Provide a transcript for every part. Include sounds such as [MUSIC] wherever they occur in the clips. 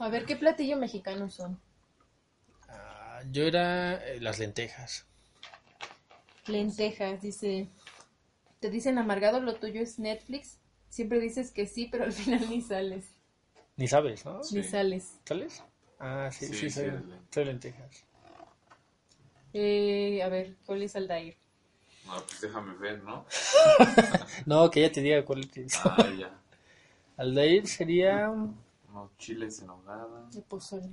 A ver, ¿qué platillo mexicano son? Ah, yo era eh, las lentejas. Lentejas, dice. Te dicen amargado, lo tuyo es Netflix. Siempre dices que sí, pero al [LAUGHS] final ni sales. Ni sabes, ¿no? Ni sales. ¿Sales? Ah, sí, sí, Sí, soy, sí, es soy lentejas. Eh, a ver, ¿cuál es Aldair? No, pues déjame ver, ¿no? [LAUGHS] No, que ya te diga cuál es. Ah, ya. Aldair sería... Unos chiles en hogada. De pozole.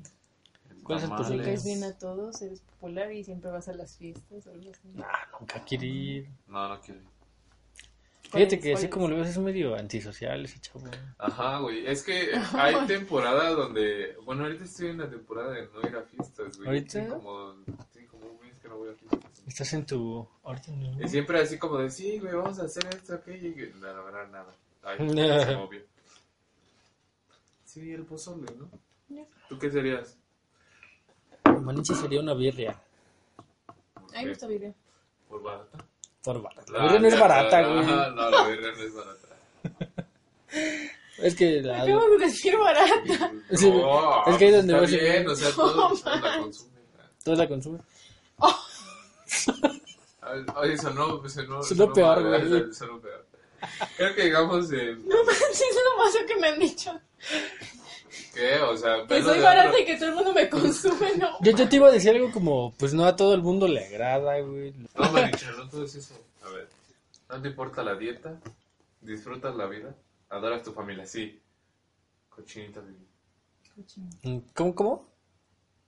¿Cuál es el Le pozole? caes bien a todos, eres popular y siempre vas a las fiestas o algo así. Ah, nunca quiere ir. No, no quiero. ¿Cuál Fíjate es? que ¿Cuál así es? como lo ves es medio antisocial ese chavo. Ajá, güey. Es que [LAUGHS] hay temporadas donde. Bueno, ahorita estoy en la temporada de no ir a fiestas, güey. ¿Ahorita? Sí, como, sí, como un mes que no voy a fiestas. Estás en tu... Ahorita no. Y siempre así como de, sí, güey, vamos a hacer esto, aquello. Y que, no, la verdad, nada. Ay, [LAUGHS] No. se movió. Sí, el pozole, ¿no? ¿Tú qué serías? Maniche sería una birria. Ay, me gusta video. ¿Por barata? Por barata. La birria no es barata, güey. Ajá, no, la birria no es barata. [LAUGHS] Es que la... Acabo de decir barata. Sí, No, es que ahí donde vas a- bien, o sea, todos la consumen. Toda la consume. Oye, sonó, sonó, Sonó peor, mal, güey. Sonó peor. Creo que digamos en... No manches, es lo más que me han dicho. ¿Qué? O sea, Que soy barata otro- y que todo el mundo me consume, ¿no? Yo, yo te iba a decir algo como, pues no a todo el mundo le agrada, güey. No, Maricha, no todo es eso. A ver, ¿no te importa la dieta? ¿Disfrutas la vida? ¿Adoras tu familia? Sí. Cochinita vivir. ¿Cómo, cómo?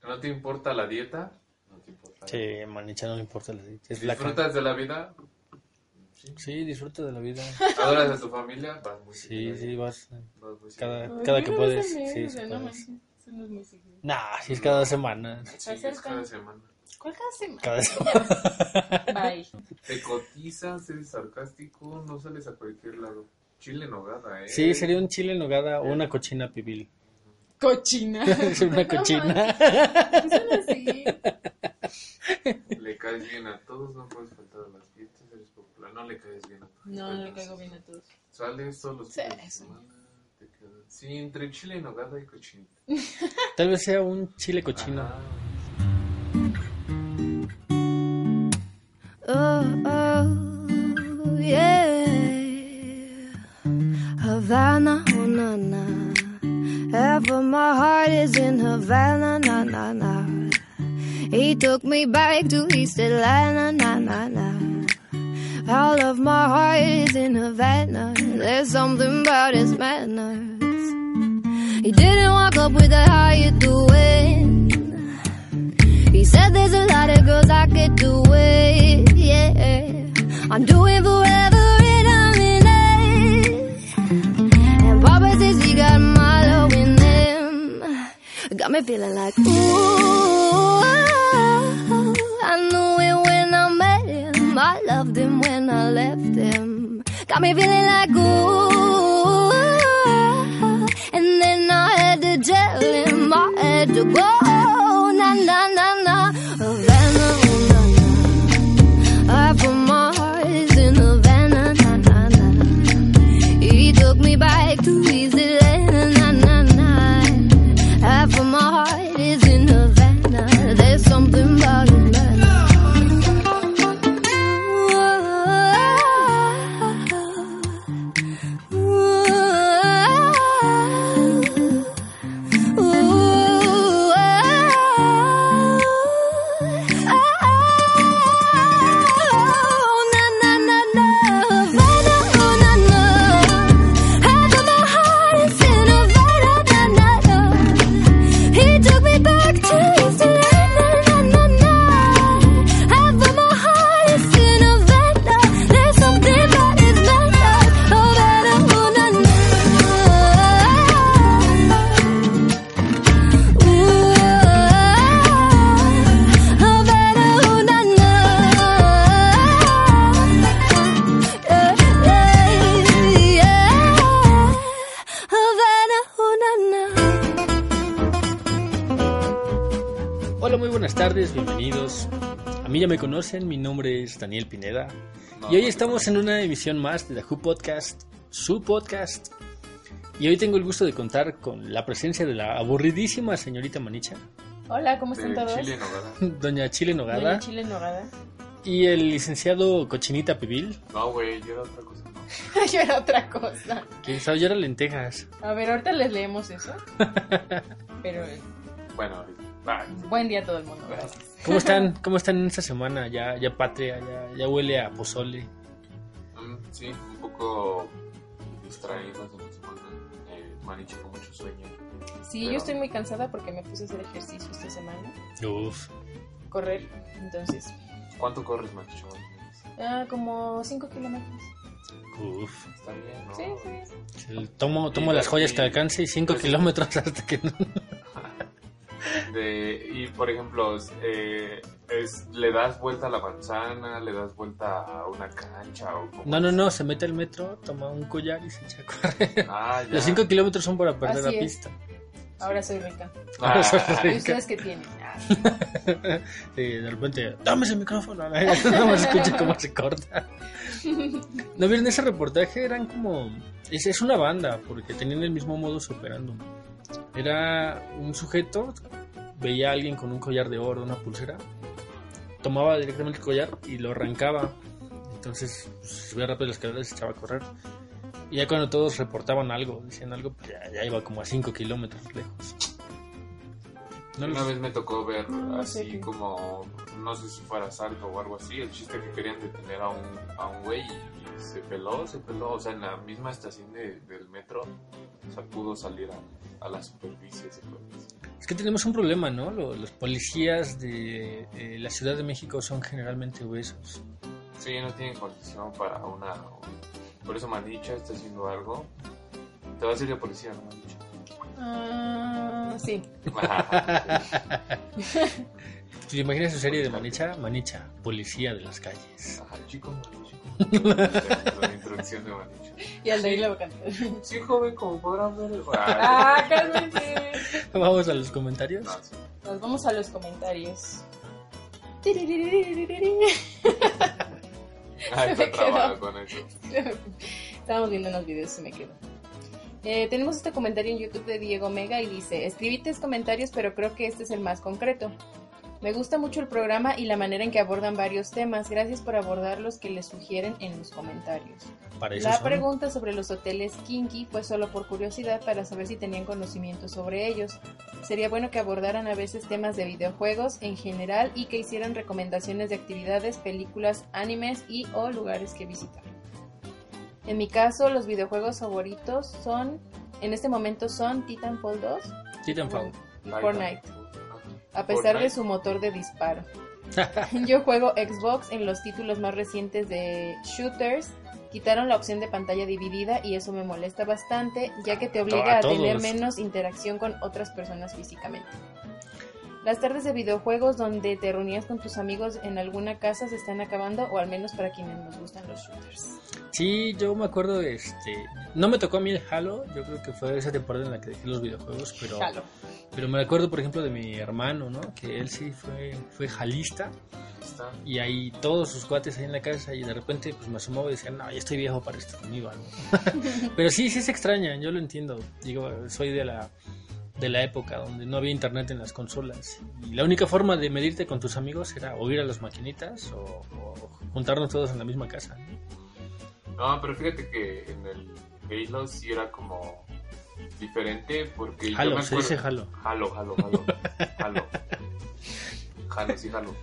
¿No te importa la dieta? No te importa. Sí, Manicha no le importa la Es flaca. ¿Disfrutas de la vida? Sí. Sí, disfruta de la vida. ¿Adoras a tu familia? Vas muy Sí, sí, vas Vas muy cada, seguido. cada que puedes. Sí, o sí sea, no puedes. no es muy seguido. Nah, si es cada dos semanas. Sí, es cada semana. ¿Cuál cada semana? Cada semana. [LAUGHS] Bye. Te cotizas, eres sarcástico, no sales a cualquier lado. Chile en nogada, ¿eh? Sí, sería un chile en nogada o una cochina pibil. Cochina. [LAUGHS] Es una cochina. No, así. [LAUGHS] Le caes bien a todos, no puedes faltar a las popular. No le caes bien a todos. No, no le caigo bien a todos. Sales todos los Sí, de sí. entre chile en nogada y cochinita. [LAUGHS] Tal vez sea un chile cochino. Ajá. Oh, oh, yeah. Havana, oh, na, na. Ever my heart is in Havana, na, na, na. He took me back to East Atlanta, na, na, na. All of my heart is in Havana. There's something about his manners. He didn't walk up with a how you doing. He said there's a lot of girls I could do it, yeah. I'm doing forever and I'm in it. And Papa says he got my love in him. Got me feeling like, ooh, I knew him. I loved him when I left him. Got me feeling like, ooh, and then I had to tell him I had to go. Na na na na, nombre es Daniel Pineda. No, y hoy no, estamos en una emisión más de The Who Podcast, su podcast. Y hoy tengo el gusto de contar con la presencia de la aburridísima señorita Manicha, Hola, ¿cómo están De todos? Chile, Nogada. [LAUGHS] doña Chile Nogada, Doña Chile Nogada. y el licenciado Cochinita Pibil, No, güey, yo era otra cosa. No. [LAUGHS] Yo era otra cosa. que sabe era lentejas. A ver, ahorita les leemos eso. [LAUGHS] Pero Bueno, ahorita. Ah, buen día a todo el mundo, gracias. ¿Cómo [LAUGHS] están? ¿Cómo están en esta semana? Ya, ya patria, ya, ya huele a pozole. mm, sí, un poco distraídos en la semana. Eh, Maniche con mucho sueño. Sí, Pero- yo estoy muy cansada porque me puse a hacer ejercicio esta semana. Uf. Correr, entonces. ¿Cuánto corres, Maniche? Ah, como 5 kilómetros. Uf. Está bien, ¿no? Sí, sí. El- Tomo, tomo las joyas que alcance y 5 pues- kilómetros [LAUGHS] hasta que no. De, y por ejemplo, eh, es, le das vuelta a la manzana, le das vuelta a una cancha o como No, no, no, se mete al metro, toma un collar y se echa a correr. Ah, ya. Los 5 kilómetros son para perder Así la es. pista. Ahora soy rica. Ah, ¿Y ustedes qué tienen? Ah, [LAUGHS] Sí, de repente, dame ese micrófono. [LAUGHS] No me escucha cómo se corta. [LAUGHS] ¿No vieron ese reportaje? Eran como. Es, es una banda, porque tenían el mismo modus operando. Era un sujeto, veía a alguien con un collar de oro, una pulsera, tomaba directamente el collar y lo arrancaba. Entonces, pues, se subía rápido las escaleras y se echaba a correr. Y ya cuando todos reportaban algo, decían algo, pues ya, ya iba como a 5 kilómetros lejos. No Una los- vez me tocó ver así como, no sé si fuera asalto o algo así, el chiste que querían detener a un, a un güey y se peló, se peló, o sea, en la misma estación de- del metro, o sea, pudo salir a, a la superficie. se decir. Es que tenemos un problema, ¿no? Lo- Los policías de eh, la Ciudad de México son generalmente obesos. Sí, no tienen condición para una... Por eso Manicha está haciendo algo. Te va a ser de policía, ¿no, Manicha? Ah, sí. [LAUGHS] [LAUGHS] ¿Te imaginas su serie de Manicha? Manicha, policía de las calles. Ajá, chico, chico. La introducción de Manicha. Y al de ahí la voy a cantar. Sí, joven, como podrán ver. ¡Ah, cálmense! Vamos a los comentarios. No, sí. Nos vamos a los comentarios. Ay, Me quedó. con eso. Estábamos viendo unos videos y se me quedó. Eh, tenemos este comentario en YouTube de Diego Mega y dice, escribí tres comentarios pero creo que este es el más concreto. Me gusta mucho el programa y la manera en que abordan varios temas. Gracias por abordar los que les sugieren en los comentarios. La son. pregunta sobre los hoteles kinky fue solo por curiosidad para saber si tenían conocimiento sobre ellos. Sería bueno que abordaran a veces temas de videojuegos en general y que hicieran recomendaciones de actividades, películas, animes y o lugares que visitar. En mi caso, los videojuegos favoritos son, en este momento son Titanfall 2 Titanfall. Fortnite, a pesar de su motor de disparo. [LAUGHS] Yo juego Xbox en los títulos más recientes de shooters. Quitaron la opción de pantalla dividida y eso me molesta bastante, ya que te obliga A a, tener menos interacción con otras personas físicamente. Las tardes de videojuegos donde te reunías con tus amigos en alguna casa se están acabando, o al menos para quienes nos gustan los shooters. Sí, yo me acuerdo, este, no me tocó a mí el Halo, yo creo que fue esa temporada en la que dejé los videojuegos, pero, Jalo. pero me acuerdo, por ejemplo, de mi hermano, ¿no? Que él sí fue, fue jalista Está. y ahí todos sus cuates ahí en la casa y de repente pues me asomaba y decían, no, ya estoy viejo para esto, iba, ¿no? [LAUGHS] pero sí, sí se extraña, yo lo entiendo, digo, soy de la de la época donde no había internet en las consolas y la única forma de medirte con tus amigos era o ir a las maquinitas o, o juntarnos todos en la misma casa. ¿no? No, pero fíjate que en el Halo sí era como diferente porque yo Halo, me se dice Halo. Halo, Halo, Halo. [LAUGHS] Halo. Halo, sí, Halo.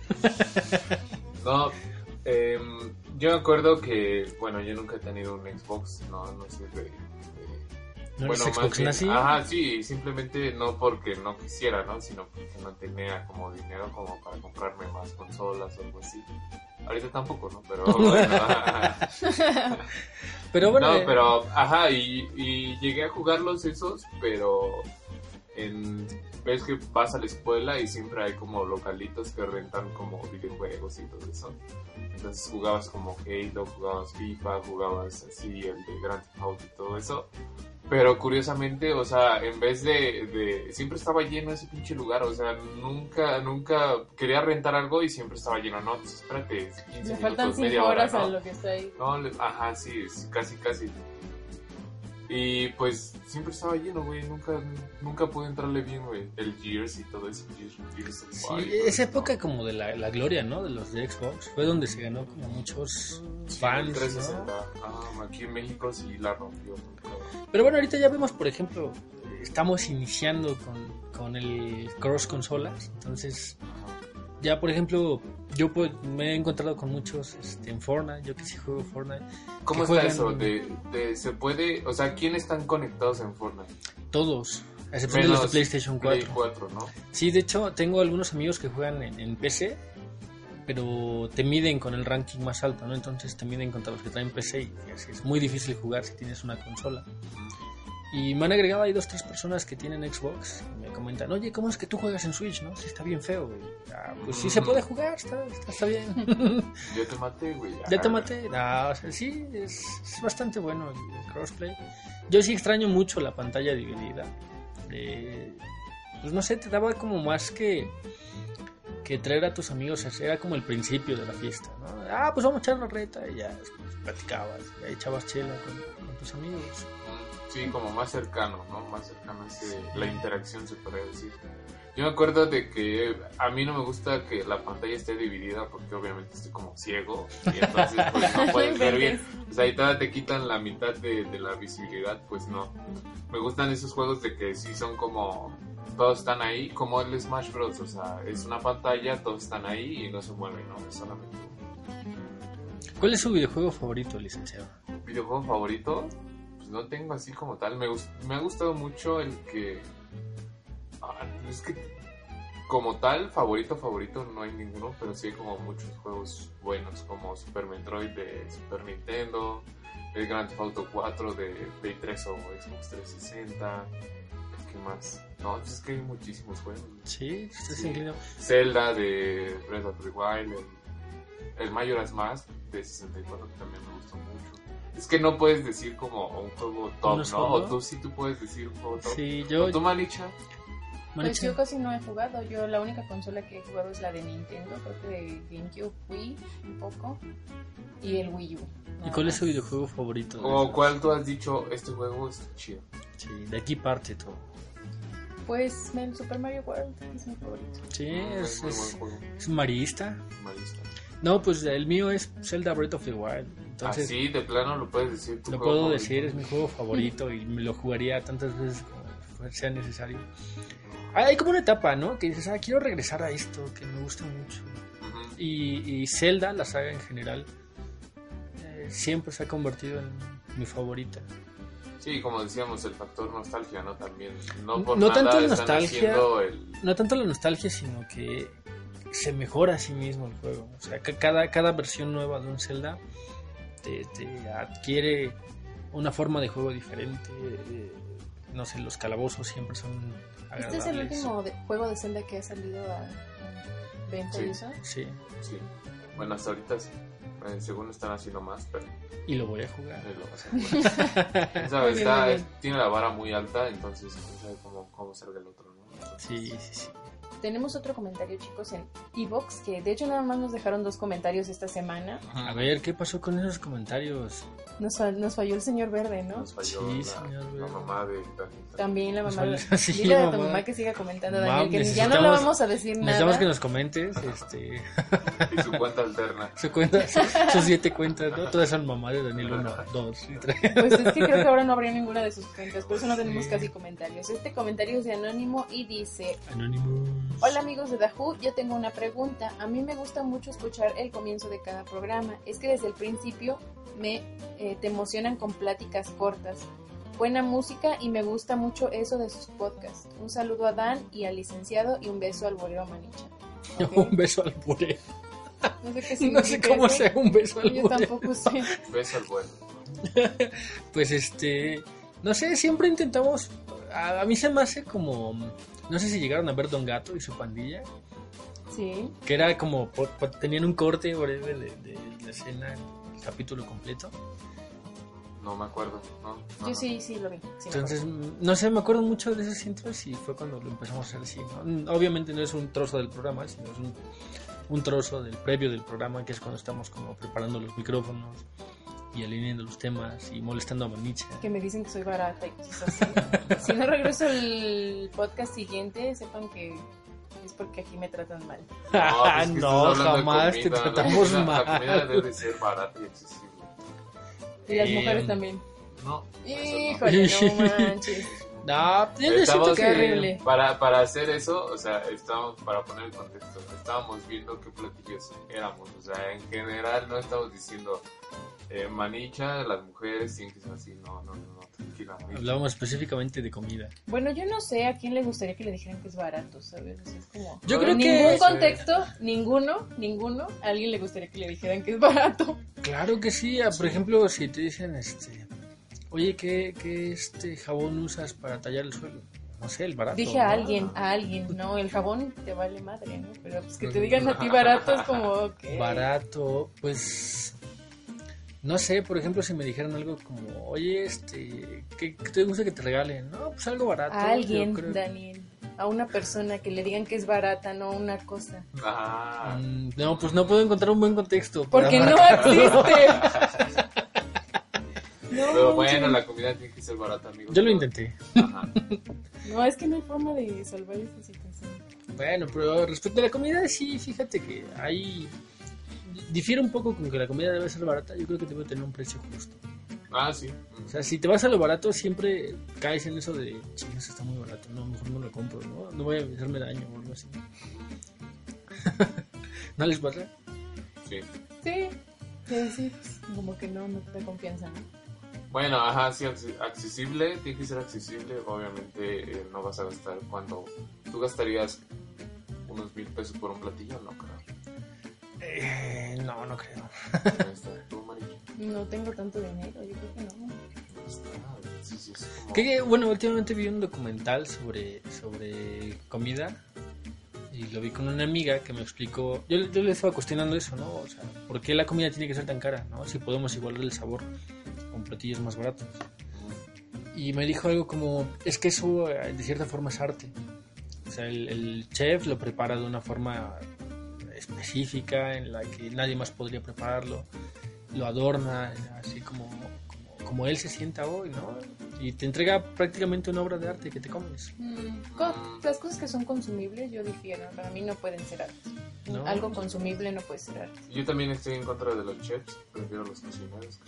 No, em, yo me acuerdo que, bueno, yo nunca he tenido un Xbox, no, no de- ¿No bueno, más Xbox? Ajá, sí, simplemente no porque no quisiera, ¿no? Sino porque no tenía como dinero como para comprarme más consolas o algo así. Ahorita tampoco, ¿no? Pero [LAUGHS] bueno. Pero bueno, no, eh, pero, ajá, y, y llegué a jugarlos esos, pero en, ves que vas a la escuela y siempre hay como localitos que rentan como videojuegos y todo eso. Entonces jugabas como Halo, jugabas FIFA, jugabas así el de Grand Theft Auto y todo eso. Pero curiosamente, o sea, en vez de, de... Siempre estaba lleno ese pinche lugar, o sea, nunca, nunca quería rentar algo y siempre estaba lleno. No, pues espérate, 15 Me faltan minutos, media 5 hora, ¿no? a lo que está ahí. No, le- ajá, sí, es casi, casi. Y pues siempre estaba lleno, güey. Nunca, nunca pude entrarle bien, güey. El Gears y todo eso. Gears, Sí, esa época como de la, la gloria, ¿no? De los de Xbox. Fue donde se ganó como muchos fans, El 360. ¿no? Ah, aquí en México sí la rompió. Pero bueno, ahorita ya vemos, por ejemplo, eh, estamos iniciando con, con el cross consolas. Entonces, ya por ejemplo, yo pues, me he encontrado con muchos este, en Fortnite. Yo que sí juego Fortnite. ¿Cómo está eso? De, de- ¿Se puede, o sea, quiénes están conectados en Fortnite? Todos. A excepción de los de Menos PlayStation 4. Play 4, ¿no? Sí, de hecho, tengo algunos amigos que juegan en, en PC, pero te miden con el ranking más alto, ¿no? Entonces te miden contra los que traen PC y así es muy difícil jugar si tienes una consola. Y me han agregado ahí dos, tres personas que tienen Xbox y me comentan, oye, ¿cómo es que tú juegas en Switch, no? Si está bien feo, güey. "Ah, pues sí se puede jugar, está, está, está bien. [LAUGHS] Yo te maté, güey. ya te Ah, maté. No, o sea, sí, es, es bastante bueno el, crossplay. Yo sí extraño mucho la pantalla dividida. Eh, pues no sé, te daba como más que que traer a tus amigos, era como el principio de la fiesta, ¿no? Ah, pues vamos a echar la reta y ya después platicabas, ya echabas chela con, con tus amigos. Sí, como más cercano, ¿no? Más cercano a ese- la interacción, se podría decir. Yo me acuerdo de que a mí no me gusta que la pantalla esté dividida porque obviamente estoy como ciego y entonces pues no [LAUGHS] puedes ver bien. O sea, y todavía te quitan la mitad de, de la visibilidad, pues no. Me gustan esos juegos de que sí son como... Todos están ahí, como el Smash Bros. O sea, es una pantalla, todos están ahí y no se mueven, ¿no? Es solamente ¿Cuál es su videojuego favorito, licenciado? videojuego favorito, no tengo así como tal. Me, me ha gustado mucho el que. Ah, es que como tal, favorito, favorito, no hay ninguno, pero sí hay como muchos juegos buenos, como Super Metroid de Super Nintendo, el Grand Theft Auto 4 de Play 3 o Xbox 360. ¿Qué más? No, pues es que hay muchísimos juegos. Sí, usted Sí. inclinó. Zelda de Breath of the Wild, el, el Majora's Mask de 64 que también me gustó mucho. Es que no puedes decir como un juego top, ¿Uno ¿no? O tú sí tú puedes decir un juego top. Sí, yo... ¿O tú, Manicha? Pues yo casi no he jugado. Yo la única consola que he jugado es la de Nintendo, creo que de GameCube, Wii, un poco, y el Wii U. ¿Y cuál es su más. videojuego favorito? ¿O cuál tú has dicho, este juego está chido? Sí, de aquí parte todo. Pues el Super Mario World es mi favorito. Sí, es, es, es marista. Marista. No, pues el mío es Zelda Breath of the Wild. Entonces, Así, de plano lo puedes decir. tu lo puedo favorito. decir, es mi juego favorito y me lo jugaría tantas veces como sea necesario. Hay como una etapa, ¿no? Que dices, ah, quiero regresar a esto, que me gusta mucho. Ujú. Y, y Zelda, la saga en general, eh, siempre se ha convertido en mi favorita. Sí, como decíamos, el factor nostalgia, ¿no? También. No por No nada tanto están nostalgia. el... No tanto la nostalgia, sino que se mejora a sí mismo el juego. O sea, que cada, cada versión nueva de un Zelda te, te adquiere una forma de juego diferente. eh, no sé, los calabozos siempre son agradables. Este es el último de- juego de Zelda que ha salido a, a venta Sí. y eso. Sí, Sí. Bueno, hasta ahorita sí. Eh, según están haciendo más, pero y lo voy a jugar. lo a [LAUGHS] jugar. Bien, está- bien. tiene la vara muy alta, entonces quién sabe cómo, cómo salga el otro, ¿no? Sí, sí, sí. Tenemos otro comentario, chicos, en Evox, que de hecho nada más nos dejaron dos comentarios esta semana. A ver, ¿qué pasó con esos comentarios? Nos, nos falló el señor Verde, ¿no? Nos falló Sí, la, señor, la güey. mamá de. También la mamá. falló- [LAUGHS] sí, Dile a tu mamá. mamá que siga comentando, Mamá, Daniel, que ya no le necesitamos- vamos a decir Necesitamos nada. que nos comentes este, Y su cuenta alterna. [LAUGHS] su cuenta, su- sus siete cuentas, ¿no? Todas son mamás de Daniel 1, 2 y 3. Pues es que creo que ahora no habría ninguna de sus cuentas, por eso no tenemos casi comentarios. Este comentario es de Anónimo y dice: Anonymous. Hola amigos de Dahu, yo tengo una pregunta. A mí me gusta mucho escuchar el comienzo de cada programa. Es que desde el principio me eh, te emocionan con pláticas cortas. Buena música y me gusta mucho eso de sus podcasts. Un saludo a Dan y al licenciado y un beso al bolero Manicha. [LAUGHS] Un beso al buré. No sé qué [LAUGHS] No sé cómo sea un beso al Yo tampoco sé. Beso al bueno. [LAUGHS] Pues este, no sé, siempre intentamos, a, a mí se me hace como, no sé si llegaron a ver Don Gato y su pandilla, Sí. que era como, tenían un corte breve de, de la escena, el capítulo completo. No me acuerdo, ¿no? no Yo sí, sí lo vi. sí Entonces, mm, no sé, me acuerdo mucho de esos intros y fue cuando lo empezamos a hacer así. ¿no? Mm, Obviamente no es un trozo del programa, sino es un, un trozo del previo del programa, que es cuando estamos como preparando los micrófonos y alineando los temas y molestando a Manicha. Que me dicen que soy barata y cosas así. si no regreso el podcast siguiente, sepan que es porque aquí me tratan mal. [LAUGHS] Ah, pues que [LAUGHS] no, jamás te comida, la tratamos comida- mal. La comida debe ser barata y accesible. Y las Eh, mujeres también. No, eso no. Híjole, no manches. [LAUGHS] No, yo Estamos, horrible. Para, para hacer eso, o sea, estábamos, para poner el contexto, estábamos viendo qué platillos éramos. O sea, en general no estamos diciendo eh, manicha, las mujeres tienen que ser así. No, no, no, no tranquila. manicha. Hablábamos específicamente de comida. Bueno, yo no sé a quién le gustaría que le dijeran que es barato, ¿sabes? O sea, es como... Yo No, creo en que... ningún contexto, ninguno, ninguno, a alguien le gustaría que le dijeran que es barato. Claro que sí. ah, Por ejemplo, si te dicen, este... Oye, ¿qué, qué este jabón usas para tallar el suelo? No sé, el barato. Dije a ¿no? alguien, a alguien, no, el jabón te vale madre, ¿no? Pero pues que te digan a ti barato es como, ¿qué? Barato, pues... No sé, por ejemplo, si me dijeran algo como, oye, este, ¿qué, qué te gusta que te regalen? No, pues algo barato. A alguien, creo. Daniel, a una persona que le digan que es barata, no una cosa. Ah, Mm, No, pues no puedo encontrar un buen contexto. para Porque no existe. [LAUGHS] No, pero bueno, la comida tiene que ser barata, amigos. Yo lo intenté. Ajá. [LAUGHS] No, es que no hay forma de salvar esta situación. Bueno, pero respecto a la comida, sí, fíjate que ahí difiere un poco con que la comida debe ser barata. Yo creo que debe tener un precio justo. Ah, sí. O sea, si te vas a lo barato, siempre caes en eso de, chingas, está muy barato, no, mejor no lo compro, ¿no? No voy a hacerme daño o algo así. [LAUGHS] ¿No les pasa? Sí. Sí, sí, sí, pues, como que no, no te da confianza, ¿no? Bueno, ajá, sí, acce- accesible, tiene que ser accesible. Obviamente eh, no vas a gastar cuando tú gastarías unos mil pesos por un platillo, no creo. Eh, no, no creo. No tengo tanto dinero, yo creo que no. Que, bueno, últimamente vi un documental sobre, sobre comida y lo vi con una amiga que me explicó, yo, yo le estaba cuestionando eso, ¿no? O sea, ¿por qué la comida tiene que ser tan cara, ¿no? Si podemos igualar el sabor con platillos más baratos. Y me dijo algo como, es que eso eh, de cierta forma es arte. O sea, el, el chef lo prepara de una forma específica en la que nadie más podría prepararlo. Lo adorna así como, como, como él se sienta hoy, ¿no? Y te entrega prácticamente una obra de arte que te comes. Mm, las cosas que son consumibles yo difiero, para mí no pueden ser arte. No. Algo consumible no puede ser arte. Yo también estoy en contra de los chefs, prefiero los cocineros.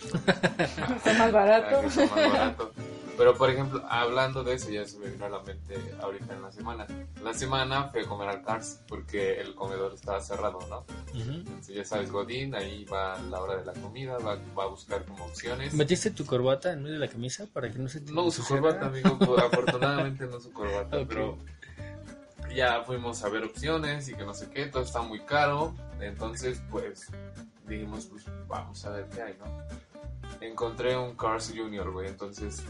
son [LAUGHS] [LAUGHS] más baratos. Pero por ejemplo, hablando de eso, ya se me vino a la mente ahorita en la semana. La semana fui a comer al Cars porque el comedor estaba cerrado, ¿no? Ujú. Entonces, ya sabes, Godín, ahí va la hora de la comida, va, va a buscar como opciones. ¿Metiste tu corbata en medio de la camisa para que no se te No uso corbata, amigo. Afortunadamente no uso corbata, Ok. pero ya fuimos a ver opciones y que no sé qué, todo está muy caro. Entonces, pues dijimos, pues vamos a ver qué hay, ¿no? Encontré un Cars Junior, güey. Entonces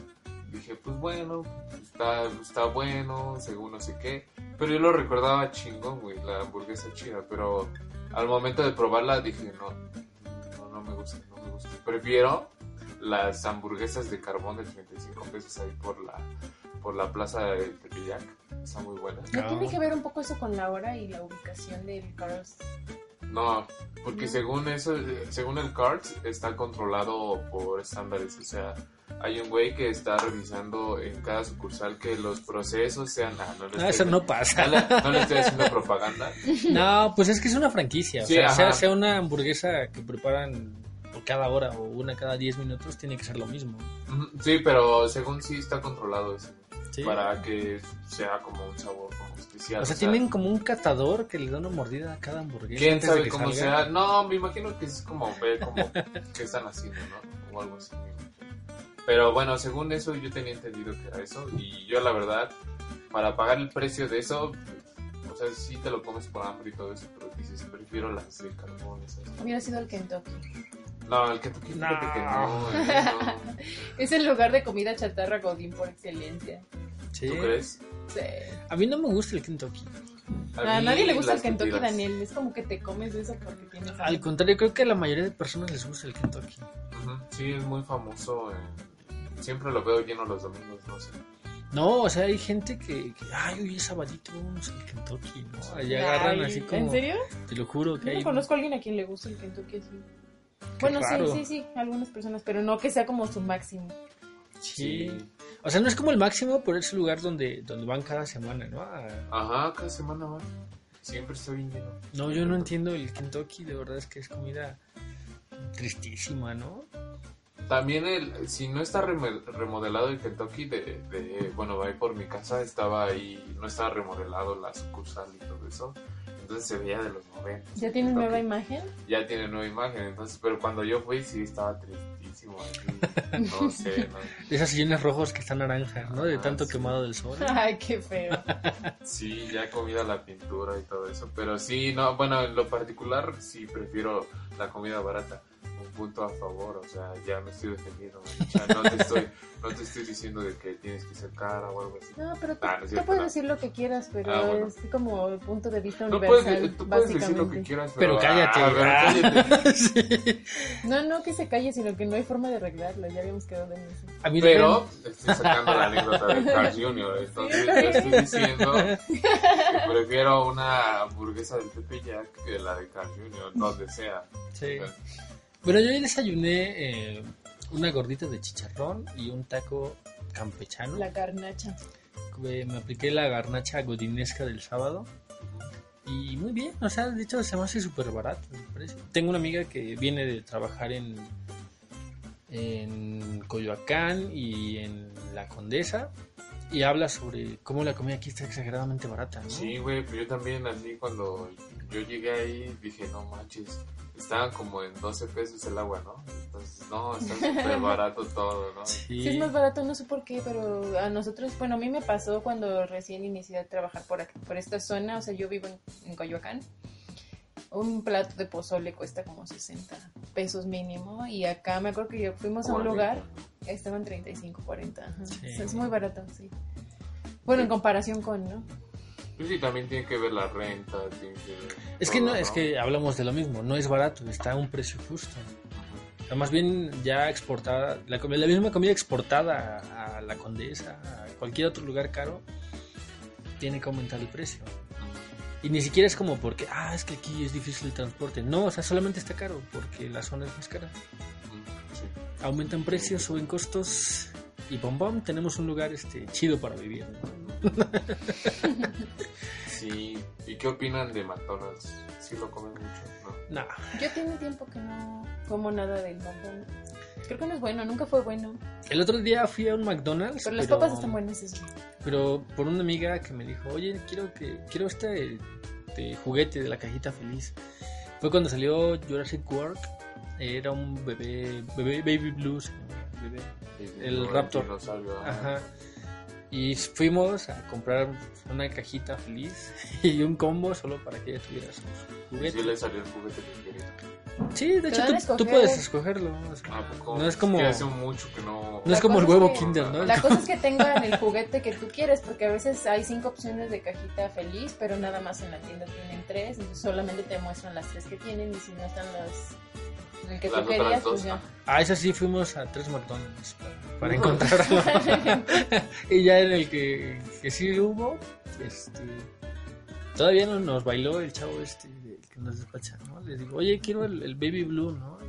dije, pues bueno, está, está bueno, según no sé qué. Pero yo lo recordaba chingón, güey, la hamburguesa chida. Pero al momento de probarla dije, no, no, no me gusta, no me gusta. Prefiero las hamburguesas de carbón de 35 pesos ahí por la, por la plaza de Tepeyac. Está muy buena. ¿No No. tiene que ver un poco eso con la hora y la ubicación del Cars? No, porque No. según eso, eh, según el CART, está controlado por estándares. O sea, hay un güey que está revisando en cada sucursal que los procesos sean. Ah, no, estoy- eso no no pasa. no le estoy haciendo propaganda. [LAUGHS] No, pues es que es una franquicia. Sí, o sea, sea, sea una hamburguesa que preparan por cada hora o una cada 10 minutos, tiene que ser lo mismo. Sí, pero según sí está controlado eso. ¿sí? Para que sea como un sabor como especial. O sea, tienen como un catador que le da una mordida a cada hamburguesa. ¿Quién sabe que cómo salga. sea? No, me imagino que es como ver como [LAUGHS] qué están haciendo, ¿no? O algo así. Pero bueno, según eso yo tenía entendido que era eso y yo la verdad, para pagar el precio de eso, o sea, sí te lo comes por hambre y todo eso, pero dices, prefiero las de carbón. esas. Hubiera sido el Kentucky. No, el tú No. fíjate que no, eh, no. [LAUGHS] Es el lugar de comida chatarra Godín por excelencia. Sí. ¿Tú crees? Sí. A mí no me gusta el Kentucky. A, mí nadie le gusta el Kentucky, frituras. Daniel. Es como que te comes eso porque tienes. Al contrario, creo que a la mayoría de personas les gusta el Kentucky. Ujú, Sí, es muy famoso. eh, Siempre lo veo lleno los domingos, no sé. No, o sea, hay gente que, que ay, hoy es sabadito, vamos al Kentucky, ¿no? Allá agarran así como... ¿En serio? Te lo juro que Yo hay... no conozco a alguien a quien le guste el Kentucky así. Bueno, raro. sí, sí, sí, algunas personas, pero no que sea como su máximo. Sí. O sea, no es como el máximo, pero es el lugar donde, donde van cada semana, ¿no? A- Ajá, cada semana van. Siempre estoy bien lleno. No, yo no entiendo el Kentucky, de verdad es que es comida tristísima, ¿no? También el, si no está remodelado el Kentucky de, de, bueno, ahí por mi casa estaba ahí, no estaba remodelado la sucursal y todo eso. Entonces se veía de los 90. ¿Ya tiene nueva imagen? Ya tiene nueva imagen, entonces, pero cuando yo fui sí estaba tristísimo. así, no [LAUGHS] sé, ¿no? De esas sillones rojos que están naranjas, ¿no? De Ah, tanto sí. quemado del sol. [LAUGHS] Ay, qué feo. Sí, ya he comido la pintura y todo eso, pero sí, no, bueno, en lo particular sí prefiero la comida barata. Un punto a favor, o sea, ya me estoy defendiendo. O sea, no te estoy, no te estoy diciendo de que tienes que ser cara o algo así. No, pero tú, Ah, no tú cierto, puedes no. decir lo que quieras, pero Ah, bueno. es como el punto de vista No universal, puedes, tú puedes decir lo que básicamente. quieras, Pero pero, cállate. ah, pero cállate. [LAUGHS] Sí. No, no que se calle, sino que no hay forma de arreglarlo, ya habíamos quedado en eso. A mí Pero también- estoy sacando la anécdota de Carl [LAUGHS] Jr., entonces yo estoy diciendo que prefiero una hamburguesa del Pepe Jack que la de Carl Jr., donde sea. Sí. Bueno, yo hoy desayuné eh, una gordita de chicharrón y un taco campechano. La carnacha. Eh, Me apliqué la garnacha godinesca del sábado. Y muy bien, o sea, de hecho se me hace súper barato el precio. Tengo una amiga que viene de trabajar en, en Coyoacán y en La Condesa y habla sobre cómo la comida aquí está exageradamente barata, ¿no? Sí, güey, pero yo también así cuando yo llegué ahí dije, no manches, estaban como en 12 pesos el agua, ¿no? Entonces, no, está súper barato [LAUGHS] todo, ¿no? Sí. Sí, es más barato, no sé por qué, pero a nosotros, bueno, a mí me pasó cuando recién inicié a trabajar por, aquí- por esta zona, o sea, yo vivo en, en Coyoacán. Un plato de pozole cuesta como 60 pesos mínimo y acá me acuerdo que yo fuimos a un 40, lugar, estaban 35, 40. ajá. Sí. O sea, es muy barato, sí. Bueno, en comparación con, ¿no? Pues sí, también tiene que ver la renta, tiene que ver Es que todo, no, es que hablamos de lo mismo, no es barato, está a un precio justo. O sea, más bien ya exportada, la, la misma comida exportada a, a la Condesa, a cualquier otro lugar caro, tiene que aumentar el precio. Y ni siquiera es como porque, ah, es que aquí es difícil el transporte. No, o sea, solamente está caro porque la zona es más cara. Sí. Aumentan precios, suben costos y bom bom, tenemos un lugar este chido para vivir. ¿no? Sí, ¿y qué opinan de McDonald's? ¿Sí lo comen mucho? ¿no? No, Yo tiene tiempo que no como nada del McDonald's. Creo que no es bueno, nunca fue bueno. el otro día fui a un McDonald's. Pero las papas están buenas, eso. pero por una amiga que me dijo, oye, quiero que quiero este, este juguete de la cajita feliz. Fue cuando salió Jurassic World, era un bebé, bebé Baby Blue, se llama, bebé. El Raptor. ajá. Y fuimos a comprar una cajita feliz [LAUGHS] y un combo solo para que ella tuviera su Sí juguete. le salió el juguete que quería. Sí, de hecho tú, puedes escogerlo. no es como Que hace mucho que no... no es como el cosa es huevo que- Kinder, ¿no? La cosa es que [LAUGHS] tengan el juguete que tú quieres, porque a veces hay cinco opciones de cajita feliz, pero nada más en la tienda tienen tres, entonces solamente te muestran las tres que tienen y si no están las el que Las tú querías, dos, pues ya. Ah, esa sí fuimos a tres McDonald's para, para [LAUGHS] encontrarlo. [LAUGHS] y ya en el que, que sí hubo, este, todavía no nos bailó el chavo este el que nos despacha, ¿no? Le digo, oye, quiero el, el Baby Blue, ¿no?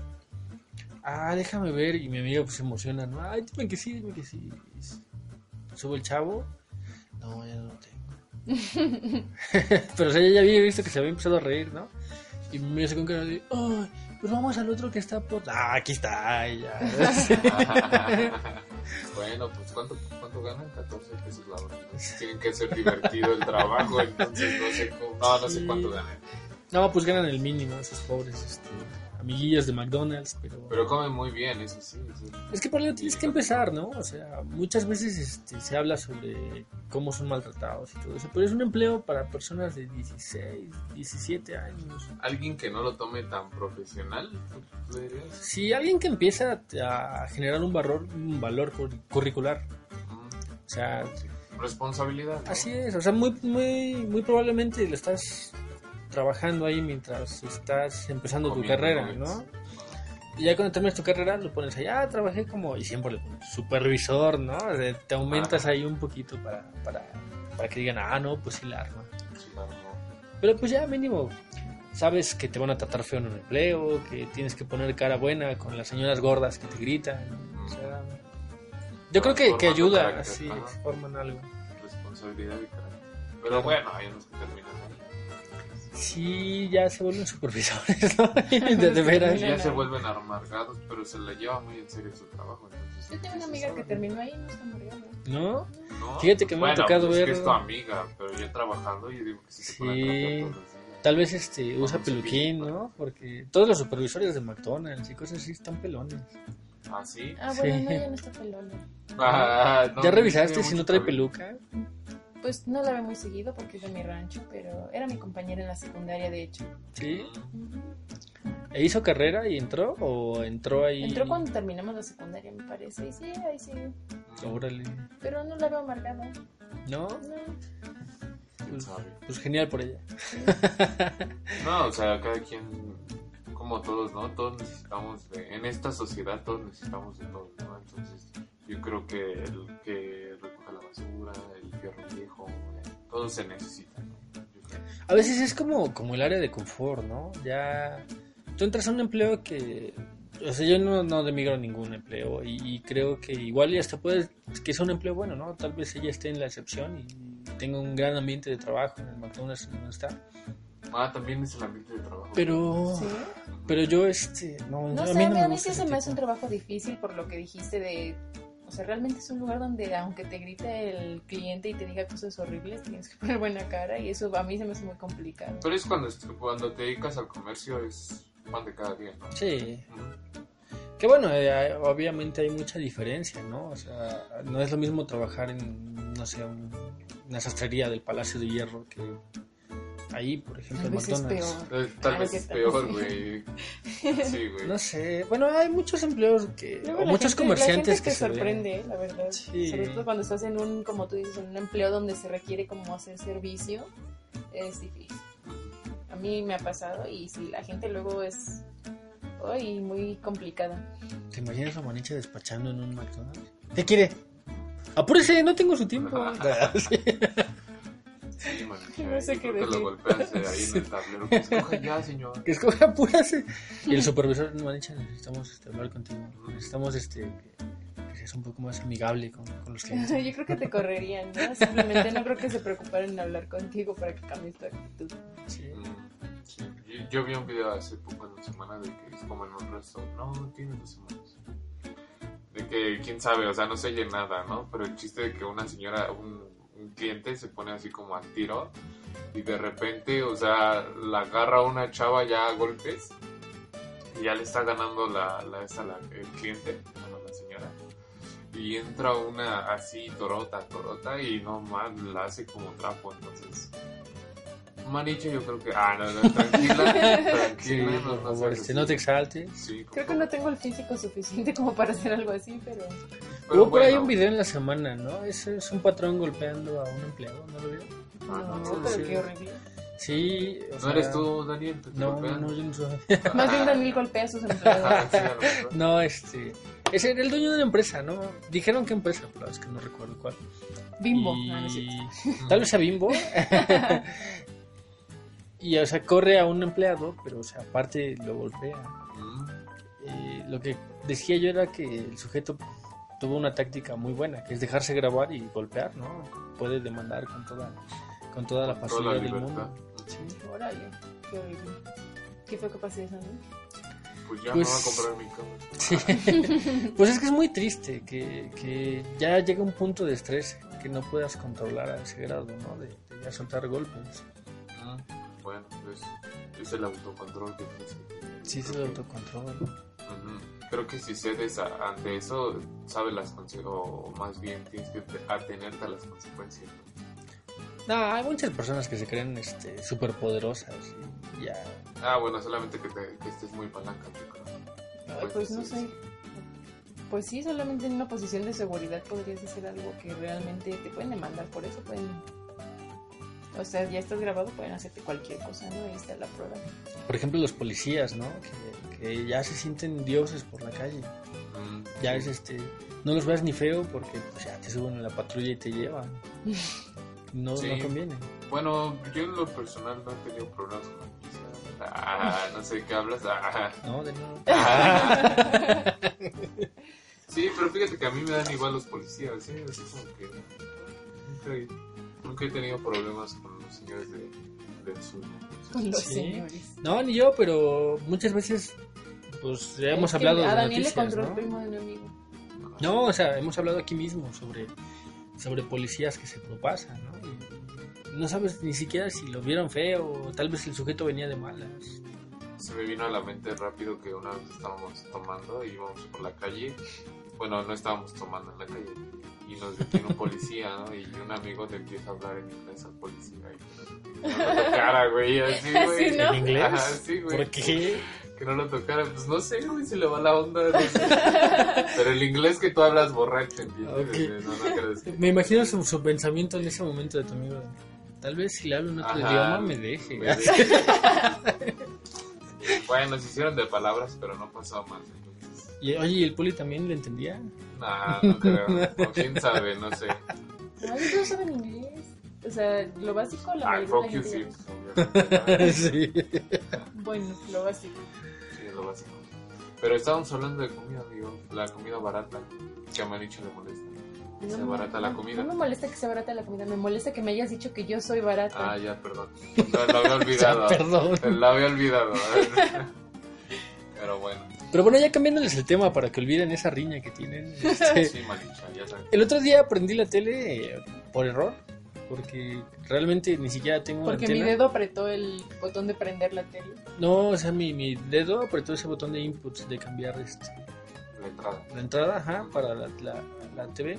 Ah, déjame ver. Y mi amiga pues se emociona, ¿no? Ay, dime que sí, dime que sí. Y Sube el chavo. No, ya no lo tengo. [LAUGHS] Pero o sea, ya había visto que se había empezado a reír, ¿no? Y me hace con cara de, ay, pues vamos al otro que está por... Ah, aquí está, ya. [LAUGHS] bueno, pues ¿cuánto, ¿cuánto ganan? 14 pesos la hora. ¿no? Tienen que ser divertido el trabajo, entonces no sé cómo... No, no sé cuánto ganan. No, pues ganan el mínimo esos pobres este, amiguillas de McDonald's, pero... Pero comen muy bien, eso sí. sí. Es que por algo tienes que empezar, ¿no? O sea, muchas veces este, se habla sobre cómo son maltratados y todo eso, pero es un empleo para personas de 16, 17 años. Alguien que no lo tome tan profesional. Si alguien que empieza a generar un valor, un valor cur- curricular, Mm, o sea, Responsabilidad, ¿no? así es, o sea, muy, muy, muy probablemente le estás trabajando ahí mientras estás empezando tu carrera, nuggets. ¿no? Y ya cuando terminas tu carrera lo pones ahí, ah, trabajé como, y siempre le pones supervisor, ¿no? O sea, te aumentas Ajá. ahí un poquito para, para, para que digan, ah, no, pues sí la arma. Sí, claro, no. Pero pues ya mínimo, sabes que te van a tratar feo en un empleo, que tienes que poner cara buena con las señoras gordas que te gritan. O sea, yo creo que, que ayuda, carácter, sí, ajá. forman algo. Responsabilidad y carácter. Pero bueno, hay unos que terminan ahí. Sí, ya se vuelven supervisores, ¿no? [LAUGHS] de, de veras. Ya se vuelven amargados, pero se la lleva muy en serio su trabajo. Entonces, Yo tengo una sí, amiga sí, que terminó ahí, no está amargada. ¿No? ¿No? Fíjate que me ha Bueno, tocado pues es que ver- es tu amiga, pero ya trabajando, yo digo que sí se Sí. puede tratar todos los días. Tal vez este usa peluquín. ¿no? Porque todos los supervisores de McDonald's y cosas así están pelones. ¿Ah, sí? Ah, Sí. bueno, no, ya no está pelona. Ah, no, ¿Ya no revisaste si no trae cabello. peluca? Pues no la veo muy seguido porque es de mi rancho, pero era mi compañera en la secundaria, de hecho. ¿Sí? ¿E hizo carrera y entró? ¿O entró ahí? Entró cuando terminamos la secundaria, me parece. Y sí, ahí sí. Órale. Pero no la veo amargada. ¿No? No. ¿Quién Pues, sabe? pues genial por ella. [LAUGHS] No, o sea, cada quien, como todos, ¿no? Todos necesitamos de, en esta sociedad todos necesitamos de todo, ¿no? Entonces, yo creo que el que recoja la basura, el fierro viejo, eh, todo se necesita, ¿no? A veces es como, como el área de confort, ¿no? Ya tú entras a un empleo que... O sea, yo no, no demigro ningún empleo y, y creo que igual y hasta puede que sea un empleo bueno, ¿no? Tal vez ella esté en la excepción y tenga un gran ambiente de trabajo en el McDonald's en donde está. Ah, también es el ambiente de trabajo. Pero... Sí. Pero yo, este... No, No a sé, mí a no mí, me gusta sí se me hace un trabajo difícil por lo que dijiste de... O sea, realmente es un lugar donde aunque te grite el cliente y te diga cosas horribles, tienes que [LAUGHS] poner buena cara y eso a mí se me hace muy complicado. Pero es cuando, cuando te dedicas al comercio, es pan de cada día, ¿no? Sí, Ujú. Que bueno, eh, hay- obviamente hay mucha diferencia, ¿no? O sea, no es lo mismo trabajar en, no sé, un- una sastrería del Palacio de Hierro que ahí, por ejemplo, Tal es McDonald's. peor. Eh, Tal Ah, vez ¿qué es tal? peor, Sí. güey. Sí, güey. No sé, bueno, hay muchos empleos que, Luego o la muchos gente- comerciantes la gente que te se sorprende, la verdad. Sí. Sobre todo cuando estás en un, como tú dices, en un empleo donde se requiere como hacer servicio, es difícil. A mí me ha pasado y si la gente luego es ay, muy complicada. ¿Te imaginas a Manicha despachando en un McDonald's? ¿Qué quiere? Apúrese, no tengo su tiempo. [LAUGHS] [LAUGHS] Sí. Sí. No sé qué decir. lo ahí en el [LAUGHS] tablero. Que escoja ya, señor. Que escoge apúrase. Y el supervisor, Manicha, necesitamos este, hablar contigo. Necesitamos este, que, que seas un poco más amigable con, con los clientes. Yo creo que te correrían, ¿no? [LAUGHS] Simplemente no creo que se preocuparan en hablar contigo para que cambies tu actitud. Sí. Mm, sí. Yo, yo vi un video hace poco en una semana de que es como en un restaurante. No, tiene dos semanas. De que, quién sabe, o sea, no se oye nada, ¿no? Pero el chiste de que una señora, un, un cliente se pone así como al tiro y de repente, o sea, la agarra una chava ya a golpes y ya le está ganando la, la, esta, la- el cliente, bueno, la señora. Y entra una así, torota, torota, y no más, la hace como trapo, entonces. Manicha, yo creo que. Ah, no, no, tranquila, [LAUGHS] tranquila. Sí, no, no no te exaltes. Sí, Creo que no tengo el físico suficiente como para hacer algo así, pero... Pero Hubo por ahí un video en la semana, ¿no? Es, es un patrón golpeando a un empleado, ¿no lo vio? Ah, No, no, pero sí. qué horrible. Sí. o ¿No sea, eres tú, Daniel? ¿Te No, golpean? no, yo no soy. [LAUGHS] Más bien Daniel golpea a sus empleados. Ah, a. [LAUGHS] No, este. Es el el dueño de una empresa, ¿no? Dijeron que empresa, pero es que no recuerdo cuál. Bimbo. Y- no. [LAUGHS] Tal vez sea Bimbo. y, o sea, corre a un empleado, pero, o sea, aparte lo golpea. Mm, Eh, lo que decía yo era que el sujeto tuvo una táctica muy buena, que es dejarse grabar y golpear, ¿no? Puede demandar con toda, con toda la Toda facilidad la del mundo. Sí. Órale, qué horrible. ¿Qué fue que pasó eso? Pues ya Pues- me voy a comprar mi cámara. Sí. [LAUGHS] pues es que es muy triste que, que ya llega un punto de estrés que no puedas controlar a ese grado, ¿no? De, de ya soltar golpes. Mm, Bueno, pues es el autocontrol que tienes. Sí, es el autocontrol. Ujú. Creo que si cedes a- ante eso, sabes las consecuencias, o más bien tienes que te- atenerte a las consecuencias. ¿no? No, hay muchas personas que se creen este, súper poderosas y ya. Ah, bueno, solamente que, te- que estés muy palanca, yo creo. Ay, pues no sé. Pues sí, solamente en una posición de seguridad podrías hacer algo que realmente te pueden demandar por eso. Pueden. O sea, ya estás grabado, pueden hacerte cualquier cosa, ¿no? Ahí está la prueba. Por ejemplo, los policías, ¿no? Que, que ya se sienten dioses por la calle. Mm, Ya es este. No los veas ni feo porque pues, ya te suben a la patrulla y te llevan. [LAUGHS] No, Sí. no conviene. Bueno, yo en lo personal no he tenido problemas con la policía. Ah, no sé qué hablas. Ah. No, de nuevo. [LAUGHS] Sí, pero fíjate que a mí me dan igual los policías, ¿sí? Así como que nunca he, nunca he tenido problemas con los señores de, del sur. Con los Sí. señores. No, ni yo, pero muchas veces pues ya hemos Es que hablado A de Daniel le noticias, encontró el ¿no? primo de un amigo. No, o sea, hemos hablado aquí mismo sobre, sobre policías que se propasan, ¿no? Y no sabes ni siquiera si lo vieron feo o tal vez el sujeto venía de malas. Se me vino a la mente rápido que una vez estábamos tomando y íbamos por la calle. Bueno, no estábamos tomando en la calle. Y nos detiene un policía, ¿no? Y un amigo le empieza a hablar en inglés al policía. Y que tocara, güey, así, [LAUGHS] güey. ¿En inglés? Ajá, sí, güey. ¿Por qué? Que no lo tocara. Pues no sé, güey, se le va la onda. no sé. Pero el inglés que tú hablas borracho, ¿entiendes? Ok. No, no crees que... Me imagino su, su pensamiento en ese momento de tu amigo. Tal vez si le hablo en otro Ajá, idioma me deje. me deje. bueno, se hicieron de palabras, pero no pasó más. Entonces, Y, oye, ¿y el poli también le entendía? nah, no creo. O quién sabe, no sé. Ay, todos saben inglés. O sea, lo básico, la Ay, mayoría de la you, gente [LAUGHS] sí. Bueno, lo básico. Lo básico. Pero estábamos hablando de comida, amigo. La comida barata. Que a Manicho le molesta. Que sea me- barata la no- comida. No me molesta que sea barata la comida, me molesta que me hayas dicho que yo soy barata. Ah, ya, perdón. Lo, lo había olvidado. [LAUGHS] Perdón. Lo había olvidado. [LAUGHS] Pero bueno. Pero bueno, ya cambiándoles el tema para que olviden esa riña que tienen. [LAUGHS] este, Sí, Manicha, ya sabes. el otro día prendí la tele eh, por error. Porque realmente ni siquiera tengo Porque mi dedo apretó el botón de prender la tele. No, o sea, mi, mi dedo apretó ese botón de inputs de cambiar este, La entrada. la entrada ajá, para la, la, la TV.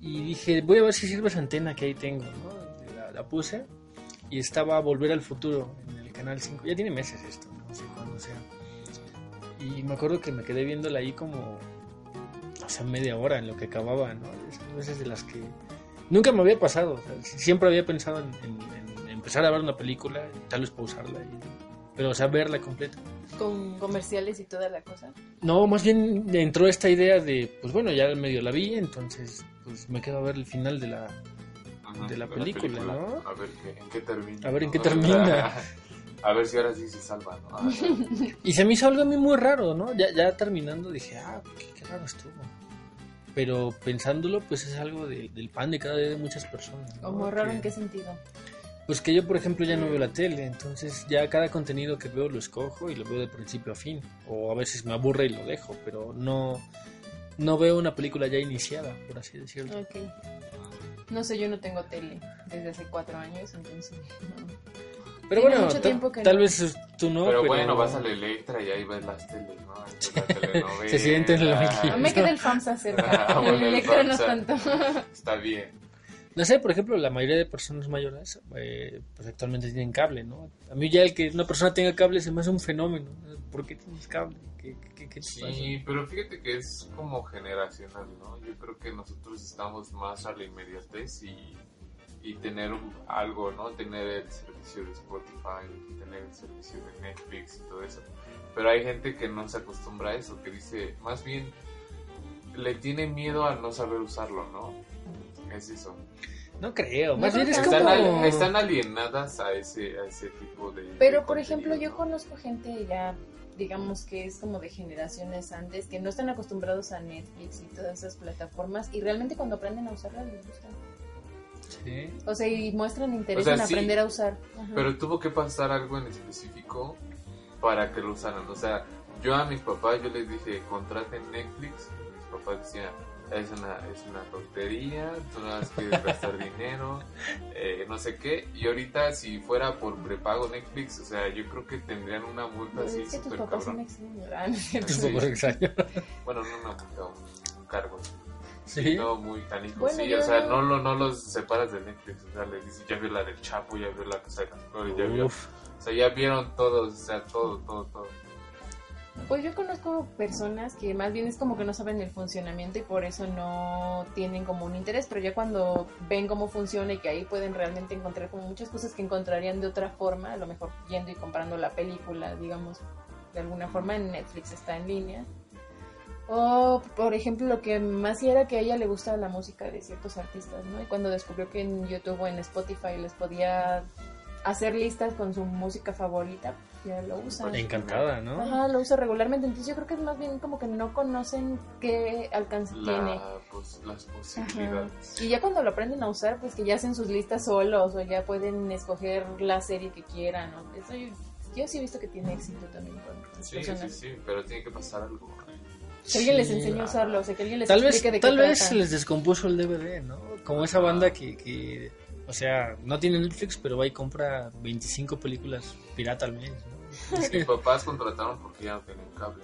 Y dije, voy a ver si sirve esa antena que ahí tengo. ¿no? La, la puse y estaba Volver al Futuro en el canal 5. Ya tiene meses esto, no sé cuándo sea. Y me acuerdo que me quedé viéndola ahí como, o sea, media hora en lo que acababa, ¿no? Esas veces de las que nunca me había pasado. o sea, siempre había pensado en, en- en empezar a ver una película y tal vez pausarla. y- pero, o sea, verla completa. Con comerciales y toda la cosa. No, más bien entró esta idea de, pues bueno, ya medio la vi, entonces pues me quedo a ver el final de la... Ajá, De la película, ¿no? A ver qué, en qué termina. A ver en ¿no? qué termina. [LAUGHS] A ver si ahora sí se salva, ¿no? [LAUGHS] Y se me hizo algo a mí muy raro, ¿no? Ya, ya terminando dije, ah, qué, qué raro estuvo. Pero pensándolo, pues es algo de- del pan de cada día de muchas personas. ¿no? Como raro en qué sentido. Pues que yo, por ejemplo, ya no veo la tele, entonces ya cada contenido que veo lo escojo y lo veo de principio a fin. O a veces me aburre y lo dejo, pero no, no veo una película ya iniciada, por así decirlo. Ok. No sé, yo no tengo tele desde hace cuatro años, entonces. no. Pero Tiene bueno, mucho tiempo que tal no. vez tú no, pero, pero, bueno, vas a la Electra y ahí ves las teles, ¿no? Ahí ves la [LAUGHS] telenovela. Se sienten en la Ah, [LAUGHS] banquilla. No me queda el FAMSA cerca. Ah, bueno, el el Electra no tanto. Está bien. No sé, por ejemplo, la mayoría de personas mayores, eh, pues actualmente tienen cable, ¿no? A mí ya el que una persona tenga cable se me hace un fenómeno. ¿Por qué tienes cable? ¿Qué, qué, qué te pasa? Sí, pero fíjate que es como generacional, ¿no? Yo creo que nosotros estamos más a la inmediatez y, y tener algo, ¿no? Tener el servicio de Spotify, tener el servicio de Netflix y todo eso. Pero hay gente que no se acostumbra a eso, que dice, más bien, le tiene miedo a no saber usarlo, ¿no? Es eso. No creo, más bien es tanto. como... Están, al- están alienadas a ese, a ese tipo de... Pero, de por ejemplo, yo ¿no? conozco gente ya, digamos que es como de generaciones antes, que no están acostumbrados a Netflix y todas esas plataformas, y realmente cuando aprenden a usarlas les gusta. Sí. O sea, y muestran interés O sea, en sí, aprender a usar. Ajá. Pero tuvo que pasar algo en específico para que lo usaran. O sea, yo a mis papás yo les dije, contraten Netflix. Y mis papás decían, es una, es una tontería, tú no quieres [LAUGHS] gastar dinero, eh, no sé qué. Y ahorita si fuera por prepago Netflix, o sea, yo creo que tendrían una multa así que súper papás son cabrón. [LAUGHS] extraños. Bueno, no una multa, un cargo. Sí. No, muy canijo, Bueno, sí, yo o sea, no- no, lo, no los separas de Netflix, o sea, les dices, ya vio la del Chapo, ya vio la Casa de las Flores, ya vio, o sea, ya vieron todos, o sea, todo, todo, todo. Pues yo conozco personas que más bien es como que no saben el funcionamiento y por eso no tienen como un interés, pero ya cuando ven cómo funciona y que ahí pueden realmente encontrar como muchas cosas que encontrarían de otra forma, a lo mejor yendo y comprando la película, digamos, de alguna forma en Netflix está en línea. O, por ejemplo, lo que más era que a ella le gusta la música de ciertos artistas, ¿no? Y cuando descubrió que en YouTube o en Spotify les podía hacer listas con su música favorita, ya lo usa. Encantada, ¿no? Ajá, lo usa regularmente. Entonces yo creo que es más bien como que no conocen qué alcance tiene. La, pues, las posibilidades. Y ya cuando lo aprenden a usar, pues que ya hacen sus listas solos o ya pueden escoger la serie que quieran. ¿no? Eso yo, yo sí he visto que tiene éxito también con las Sí, personas. sí, sí, pero tiene que pasar algo. Que alguien les Sí. enseñe a usarlo, o sea, que alguien les Tal vez, de tal qué vez trata. se les descompuso el DVD, ¿no? Como esa banda que, que, o sea, no tiene Netflix, pero va y compra 25 películas pirata al mes, ¿no? Mis papás contrataron porque ya no tienen cable.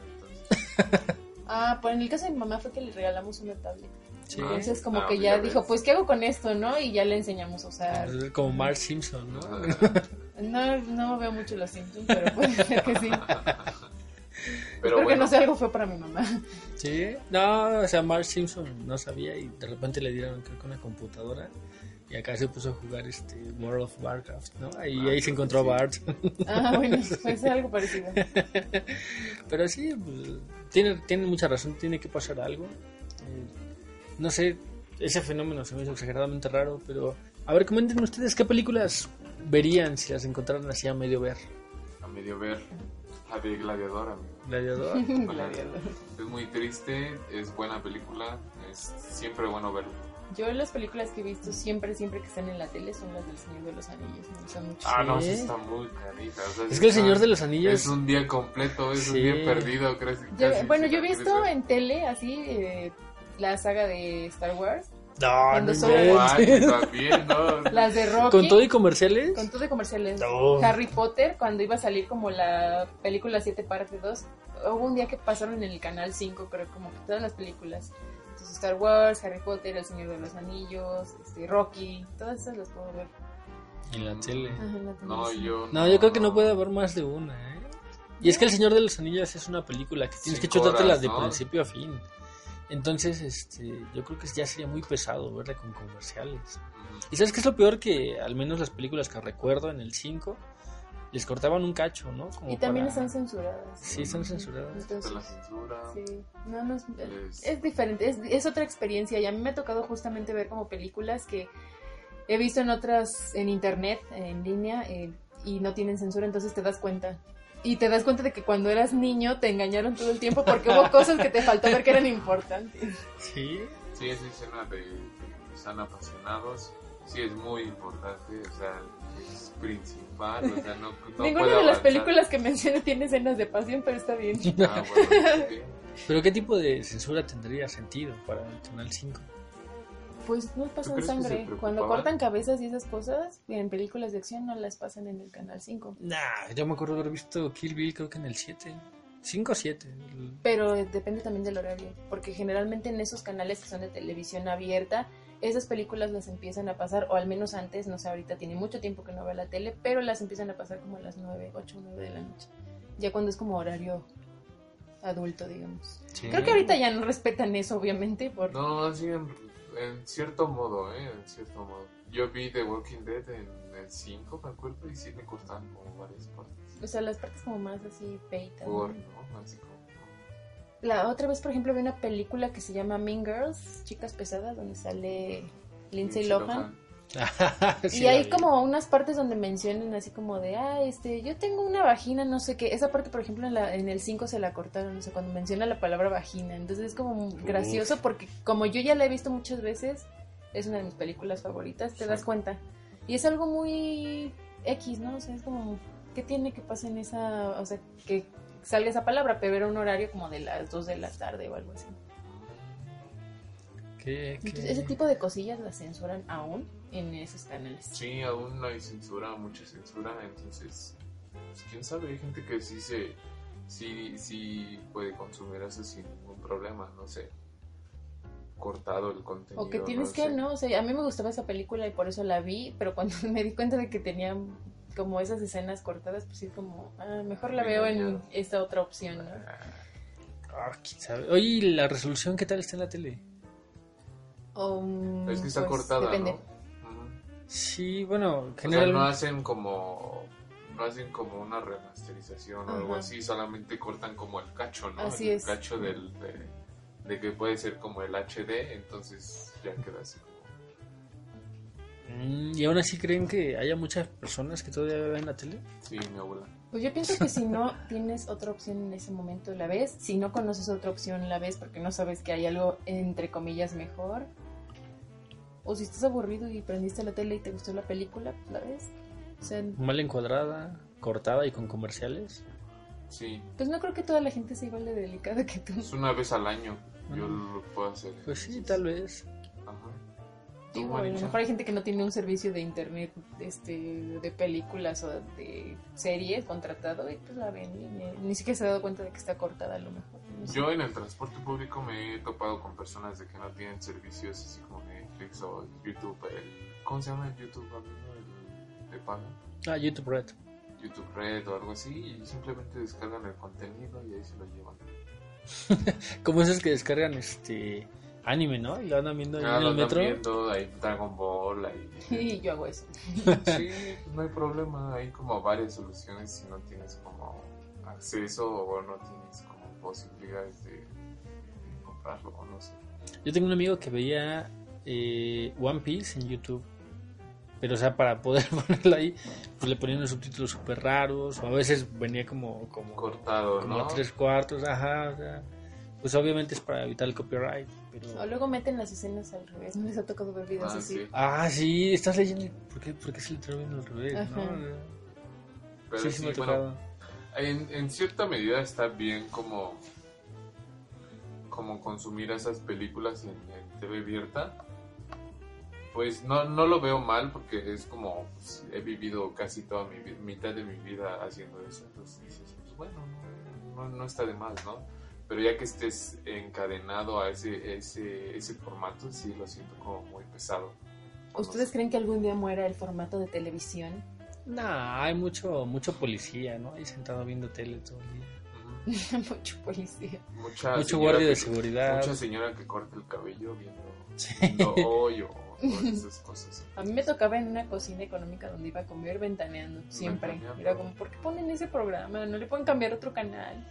Entonces, Ah, pues en el caso de mi mamá fue que le regalamos una tablet. Sí. Entonces como Ah, que ya ya ves. dijo, pues ¿qué hago con esto, no? Y ya le enseñamos a usar. Como Mark Simpson, ¿no? [LAUGHS] No, no veo mucho los Simpsons, pero puede ser que sí. [LAUGHS] pero Creo bueno, que no sé, algo fue para mi mamá. Sí, no, o sea, Mark Simpson no sabía y de repente le dieron creo que una computadora y acá se puso a jugar este World of Warcraft, ¿no? Y Ah, ahí se encontró sí. Bart. Ah, bueno, [LAUGHS] pues algo parecido. [LAUGHS] Pero sí, pues, tiene, tiene mucha razón, tiene que pasar algo. Eh, no sé, ese fenómeno se me hizo exageradamente raro, pero a ver, comenten ustedes qué películas verían si las encontraran así a medio ver. a medio ver la de Gladiador, amigo. [LAUGHS] Gladiador. Gladiador. Es muy triste, es buena película, es siempre bueno verla. Yo las películas que he visto siempre, siempre que están en la tele son las del Señor de los Anillos. Me gustan mucho. Ah, no, Sí. muy carita. o sea, Es sí que el Señor de los Anillos... Es un día completo, es Sí. un día perdido. Yo- casi bueno, yo he visto en tele así eh, la saga de Star Wars, No, no también, [LAUGHS] ¿no? las de Rocky. ¿Con todo y comerciales? Con todo de comerciales. No. Harry Potter, cuando iba a salir como la película 7 parte 2, hubo un día que pasaron en el canal 5, creo, como que todas las películas. Entonces, Star Wars, Harry Potter, El Señor de los Anillos, este, Rocky, todas esas las puedo ver. En la tele. Ajá, en la No, yo. No, yo creo que no puede haber más de una, ¿eh? Y es que El Señor de los Anillos es una película que tienes que chutártela de ¿no? principio a fin. Entonces, este, yo creo que ya sería muy pesado verla con comerciales. ¿Y sabes qué es lo peor? Que al menos las películas que recuerdo en el 5 les cortaban un cacho, ¿no? Como Y también para- están censuradas. Sí, están censuradas. Entonces, la censura. sí, no, no es, Es- es diferente, es, es otra experiencia. Y a mí me ha tocado justamente ver como películas que he visto en otras, en internet, en línea, eh, y no tienen censura, entonces te das cuenta. Y te das cuenta de que cuando eras niño te engañaron todo el tiempo porque hubo cosas que te faltó ver que eran importantes. Sí. Sí, esa escena de que están apasionados. Sí, es muy importante. O sea, es principal. O sea, no, no Ninguna de las películas que mencioné tiene escenas de pasión, pero está bien. Ah, bueno, sí. Pero ¿qué tipo de censura tendría sentido para el Canal 5? Pues no pasan sangre. Cuando cortan cabezas y esas cosas, en películas de acción no las pasan en el canal 5. Nah, yo me acuerdo haber visto Kill Bill creo que en el 7. 5 o 7. Pero depende también del horario, porque generalmente en esos canales que son de televisión abierta, esas películas las empiezan a pasar, o al menos antes, no sé, ahorita tiene mucho tiempo que no veo la tele, pero las empiezan a pasar como a las 9, 8, 9 de la noche. Ya cuando es como horario adulto, digamos. Creo que ahorita ya no respetan eso, obviamente, por... No, sí, en, cierto modo, ¿eh? En cierto modo. Yo vi The Walking Dead en el 5, me acuerdo, y sí me cortaban como varias partes. O sea, las partes como más así ¿no? ¿no? Así como. La otra vez, por ejemplo, vi una película que se llama Mean Girls, Chicas Pesadas, donde sale Lindsay Lohan. [LAUGHS] Sí, y hay como unas partes donde mencionan así como de, ah, este, yo tengo una vagina, no sé qué. Esa parte, por ejemplo, en, la, en el 5 se la cortaron, no sé, cuando menciona la palabra vagina. Entonces es como gracioso porque como yo ya la he visto muchas veces, es una de mis películas favoritas, te Sí. das cuenta. Y es algo muy X, ¿no? O sea, es como, ¿qué tiene que pasar en esa, o sea, que salga esa palabra, pero era un horario como de las 2 de la tarde o algo así. ¿Qué- qué? Entonces, ese tipo de cosillas las censuran aún en esos canales. Sí, aún hay censura, mucha censura, entonces, pues, quién sabe, hay gente que sí se, sí, sí puede consumir eso sin ningún problema, no sé, cortado el contenido. O que tienes que, sé. ¿no? O sea, a mí me gustaba esa película y por eso la vi, pero cuando [LAUGHS] me di cuenta de que tenía como esas escenas cortadas, pues sí, como, ah, mejor la veo en esta otra opción, ¿no? Ah, quién sabe. Oye, ¿y la resolución qué tal está en la tele? O, Es que está pues, cortada, Depende. ¿no? Sí, bueno, O sea, no generalmente... hacen como, no hacen como una remasterización o algo así, solamente cortan como el cacho, ¿no? Así el es. cacho del, de, de que puede ser como el HD, entonces ya queda así como... Mm, ¿Y aún así creen que haya muchas personas que todavía ven la tele? Sí, mi abuela. Pues yo pienso que si no [LAUGHS] tienes otra opción en ese momento la ves, si no conoces otra opción la ves porque no sabes que hay algo entre comillas mejor. O si estás aburrido y prendiste la tele y te gustó la película, pues la ves. O sea, Mal encuadrada, cortada y con comerciales. Sí, pues no creo que toda la gente sea igual de delicada que tú. es una vez al año. Yo lo puedo hacer. Pues sí, tal vez. Ajá. ¿Tú, Digo, a lo mejor hay gente que no tiene un servicio de internet este, de películas o de series contratado y pues la ven y ni, ni siquiera se ha dado cuenta de que está cortada a lo mejor. no sé. Yo en el transporte público me he topado con personas de que no tienen servicios así como Netflix o YouTube. el- ¿Cómo se llama el YouTube? amigo? El de pago. Ah, YouTube Red. YouTube Red o algo así y simplemente descargan el contenido y ahí se lo llevan. [LAUGHS] Como esos que descargan este anime, ¿no? Y lo andan viendo ahí Ah, en lo el andan metro. viendo, ahí Dragon Ball, ahí... [LAUGHS] Y yo hago eso. [LAUGHS] Sí, pues no hay problema, hay como varias soluciones si no tienes como acceso o no tienes como posibilidades de, de comprarlo o no sé. Yo tengo un amigo que veía eh, One Piece en YouTube. Pero, o sea, para poder [LAUGHS] ponerlo ahí, pues le ponían unos subtítulos súper raros. O a veces venía como, como, Cortado, como ¿no? a tres cuartos, ajá. o sea, pues obviamente es para evitar el copyright. Pero... O luego meten las escenas al revés. ¿No les ha tocado ver videos Ah, así? sí. Ah, sí, estás leyendo. ¿Por qué, por qué se le está viendo al revés? Ajá. ¿no? Pero sí, sí, sí me ha bueno, en, en cierta medida está bien como, como consumir esas películas en, en TV abierta. Pues no, no lo veo mal porque es como pues, he vivido casi toda mi mitad de mi vida haciendo eso. Entonces dices, pues bueno, no, no, no está de más, ¿no? Pero ya que estés encadenado a ese, ese, ese formato, sí lo siento como muy pesado. ¿Ustedes creen que algún día muera el formato de televisión? Nah, hay mucho, mucho policía, ¿no? Ahí sentado viendo tele todo el día. [LAUGHS] Mucho policía. Mucha Mucho guardia de que- seguridad. Mucha señora que corta el cabello viendo, Sí. viendo hoyo o todas [LAUGHS] esas cosas. A mí me tocaba en una cocina económica donde iba a comer ventaneando, siempre. Ventaneando. Era como, ¿por qué ponen ese programa? ¿No le pueden cambiar otro canal?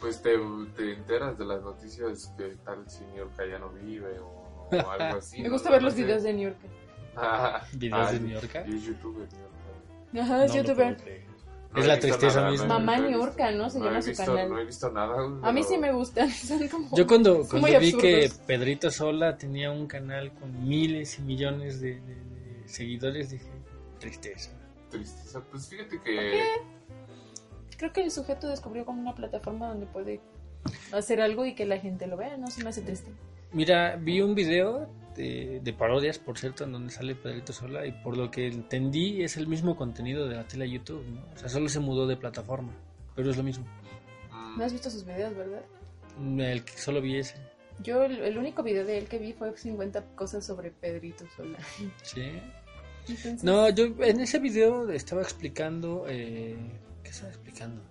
Pues te, te enteras de las noticias que tal señor que ya no vive o, o algo así. [LAUGHS] me ¿no? gusta ver los videos de New York. [LAUGHS] Ah, Videos ah, de New York. Y es youtuber, New York. Ajá, es No lo youtuber. puedo creer. No Es la tristeza nada, misma. no Mamá no York, ¿no? Se llama su visto- canal. No he visto nada. A mí sí me gustan, [LAUGHS] son como... Yo cuando, Son cuando vi que absurdos. Pedrito Sola tenía un canal con miles y millones de, de- de seguidores, dije, tristeza. Tristeza. Pues fíjate que. Creo que el sujeto descubrió como una plataforma donde puede hacer algo y que la gente lo vea, ¿no? Se me hace triste. Mira, vi un video de, de parodias, por cierto, en donde sale Pedrito Sola y por lo que entendí es el mismo contenido de la tele a YouTube, ¿no? O sea, solo se mudó de plataforma, pero es lo mismo. mm, No has visto sus videos, ¿verdad? El que solo vi ese, Yo el, el único video de él que vi fue 50 cosas sobre Pedrito Sola. [LAUGHS] ¿sí? Entonces, No, yo en ese video estaba explicando. Eh, ¿Qué estaba explicando?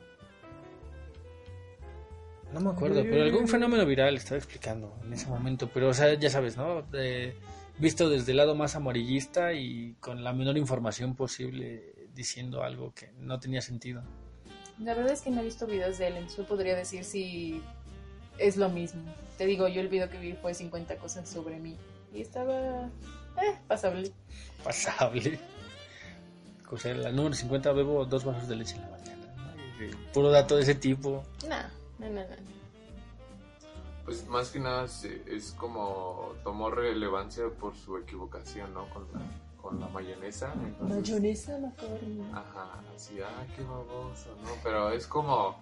No me acuerdo, pero algún fenómeno viral estaba explicando en ese momento. Pero, o sea, ya sabes, ¿no? Eh, visto desde el lado más amarillista y con la menor información posible diciendo algo que no tenía sentido. La verdad es que no he visto videos de él, entonces no podría decir si es lo mismo. Te digo, yo el video que vi fue 50 cosas sobre mí y estaba eh, pasable. Pasable. O sea, la número 50 bebo dos vasos de leche en la mañana. eh, puro dato de ese tipo. Nah, no, no, no. Pues más que nada es como tomó relevancia por su equivocación, ¿no? Con la, con la mayonesa. entonces- Mayonesa macaroni. Ajá, así, ah, qué baboso, ¿no? Pero es como,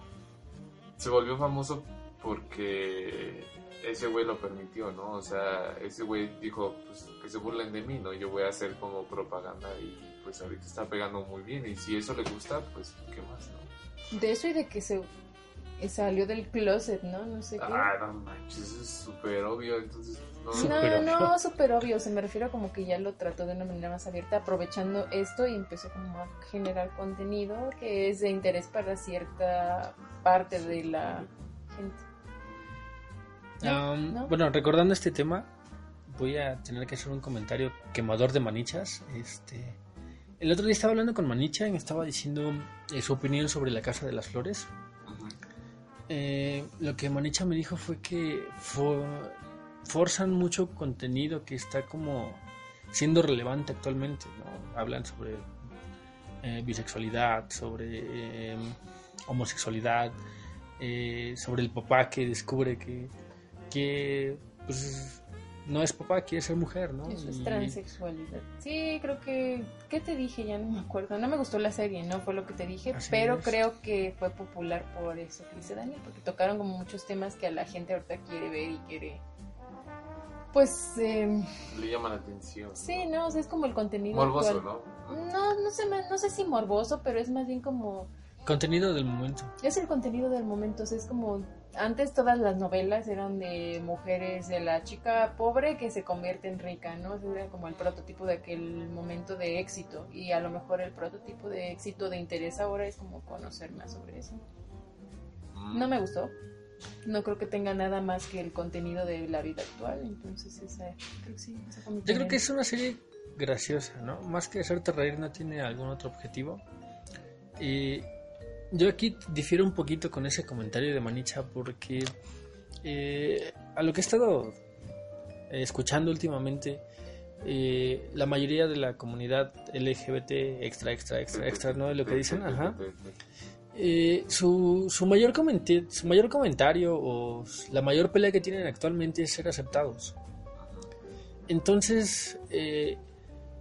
se volvió famoso porque ese güey lo permitió, ¿no? O sea, ese güey dijo, pues que se burlen de mí, ¿no? Yo voy a hacer como propaganda y pues ahorita está pegando muy bien y si eso le gusta, pues qué más, ¿no? De eso y de que se salió del closet, ¿no? No sé qué. Ah, no manches, eso es súper obvio, entonces no... Súper No, obvio. no, súper obvio. Se me refiero a como que ya lo trató de una manera más abierta, aprovechando esto y empezó como a generar contenido que es de interés para cierta parte de la gente. ¿No? Um, ¿No? Bueno, recordando este tema, voy a tener que hacer un comentario quemador de manichas. Este, el otro día estaba hablando con Manicha y me estaba diciendo eh, su opinión sobre la Casa de las Flores. Eh, lo que Manicha me dijo fue que fo- forzan mucho contenido que está como siendo relevante actualmente. Hablan sobre eh, bisexualidad, sobre eh, homosexualidad, eh, sobre el papá que descubre que, que pues, no es papá, quiere ser mujer, ¿no? Eso es Y- transexualidad. Sí, creo que... ¿Qué te dije? Ya no me acuerdo. No me gustó la serie, ¿no? Fue lo que te dije. Así pero es. creo que fue popular por eso que dice Daniel. Porque tocaron como muchos temas que a la gente ahorita quiere ver y quiere... Pues... eh, Le llama la atención. sí, ¿no? O sea, es como el contenido Morboso, actual. ¿no? No, no sé, no sé si morboso, pero es más bien como... Contenido del momento. Es el contenido del momento, o sea, es como antes todas las novelas eran de mujeres, de la chica pobre que se convierte en rica, ¿no? Era como el prototipo de aquel momento de éxito y a lo mejor el prototipo de éxito de interés ahora es como conocer más sobre eso. Mm. No me gustó, no creo que tenga nada más que el contenido de la vida actual, entonces esa, creo que sí, esa fue mi Yo creo que es una serie graciosa, ¿no? Más que hacerte reír no tiene algún otro objetivo. Y yo aquí difiero un poquito con ese comentario de Manicha porque eh, a lo que he estado eh, escuchando últimamente, eh, la mayoría de la comunidad LGBT extra, extra, extra, extra, ¿no? De lo que dicen, ajá. Su, su, mayor su mayor comentario o la mayor pelea que tienen actualmente es ser aceptados. Entonces, eh,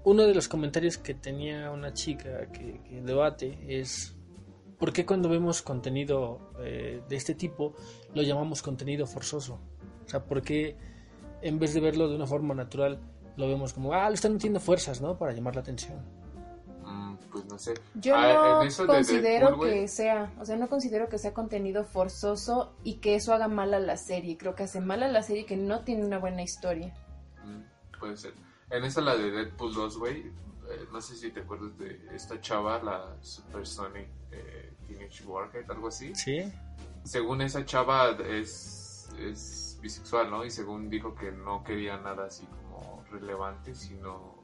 uno de los comentarios que tenía una chica que, que debate es, ¿por qué cuando vemos contenido eh, de este tipo lo llamamos contenido forzoso? O sea, ¿por qué en vez de verlo de una forma natural lo vemos como, ah, le están metiendo fuerzas, ¿no? Para llamar la atención. Mm, pues no sé. Yo Ah, no considero Deadpool, que sea, o sea, no considero que sea contenido forzoso y que eso haga mal a la serie. Creo que hace mal a la serie que no tiene una buena historia. Mm, puede ser. En esa la de Deadpool 2, güey, eh, no sé si te acuerdas de esta chava, la Supersonic eh, Teenage Warhead, algo así. ¿Sí? Según esa chava es, es bisexual, ¿no? Y según dijo que no quería nada así como relevante, sino...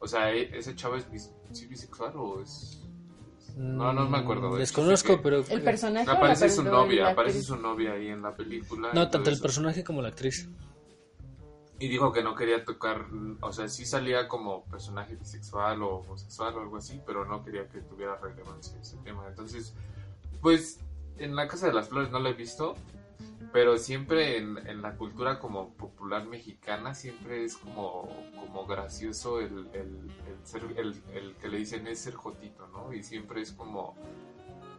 O sea, ¿e- ¿esa chava es bis- sí bisexual o es...? No, no me acuerdo. Güey. Desconozco, que- pero... El personaje Aparece su novia, aparece su novia ahí en la película. No, tanto el eso. personaje como la actriz. Y dijo que no quería tocar, o sea, sí salía como personaje bisexual o homosexual o algo así, pero no quería que tuviera relevancia ese tema. Entonces, pues en la Casa de las Flores no lo he visto, pero siempre en, en la cultura como popular mexicana siempre es como, como gracioso el, el, el ser, el, que le dicen es ser jotito, ¿no? Y siempre es como,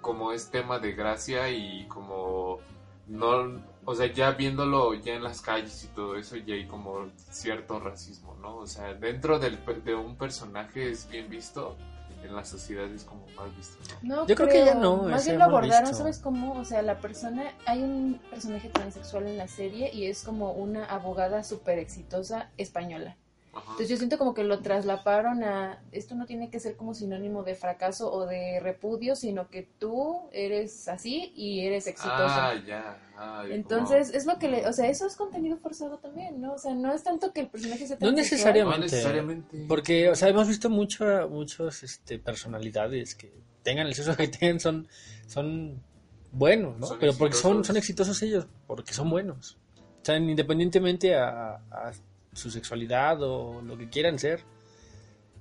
como es tema de gracia y como no, o sea, ya viéndolo ya en las calles y todo eso, ya hay como cierto racismo, ¿no? O sea, dentro del, de un personaje es bien visto, en la sociedad es como mal visto, ¿no? No Yo creo que ya no, Más bien lo abordaron, visto. ¿sabes cómo? O sea, la persona, hay un personaje transexual en la serie y es como una abogada súper exitosa española. Ajá. Entonces yo siento como que lo traslaparon a, esto no tiene que ser como sinónimo de fracaso o de repudio, sino que tú eres así y eres exitoso. Ah, ya. ah, Entonces, es lo que le, o sea, eso es contenido forzado también, ¿no? O sea, no es tanto que el personaje sea No como- necesariamente. no necesariamente. Porque, o sea, hemos visto mucho, muchos este, personalidades que tengan el sexo que tengan, son, son buenos, ¿no? Son Pero porque son, exitosos. son exitosos ellos, porque son buenos. O sea, independientemente a, a su sexualidad o lo que quieran ser.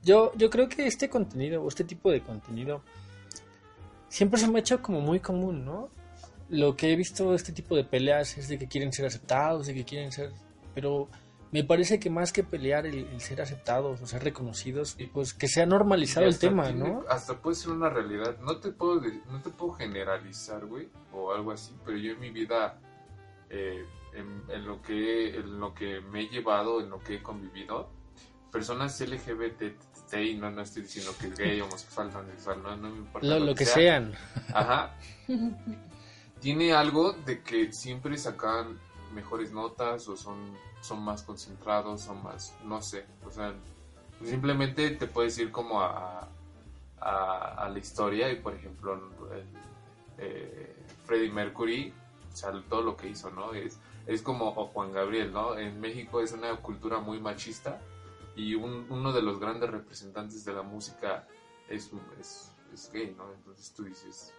Yo, yo creo que este contenido, o este tipo de contenido, siempre se me ha hecho como muy común, ¿no? Lo que he visto este tipo de peleas es de que quieren ser aceptados, de que quieren ser... Pero me parece que más que pelear el, el ser aceptados o ser reconocidos, Y- pues que sea normalizado el tema, tiene- ¿no? Hasta puede ser una realidad. No te puedo, no te puedo generalizar, güey, o algo así, pero yo en mi vida, eh, en, en lo que, en lo que me he llevado, en lo que he convivido, personas LGBT, y no, no estoy diciendo que es gay, [LAUGHS] homosexual, transexual, no, no me importa. Lo, lo que sean. Ajá. [LAUGHS] Tiene algo de que siempre sacan mejores notas o son, son más concentrados, son más, no sé, o sea, simplemente te puedes ir como a, a, a la historia y por ejemplo el, eh, Freddie Mercury, o sea, todo lo que hizo, ¿no? Es, es como o Juan Gabriel, ¿no? En México es una cultura muy machista y un- uno de los grandes representantes de la música es, es, es gay, ¿no? Entonces tú dices,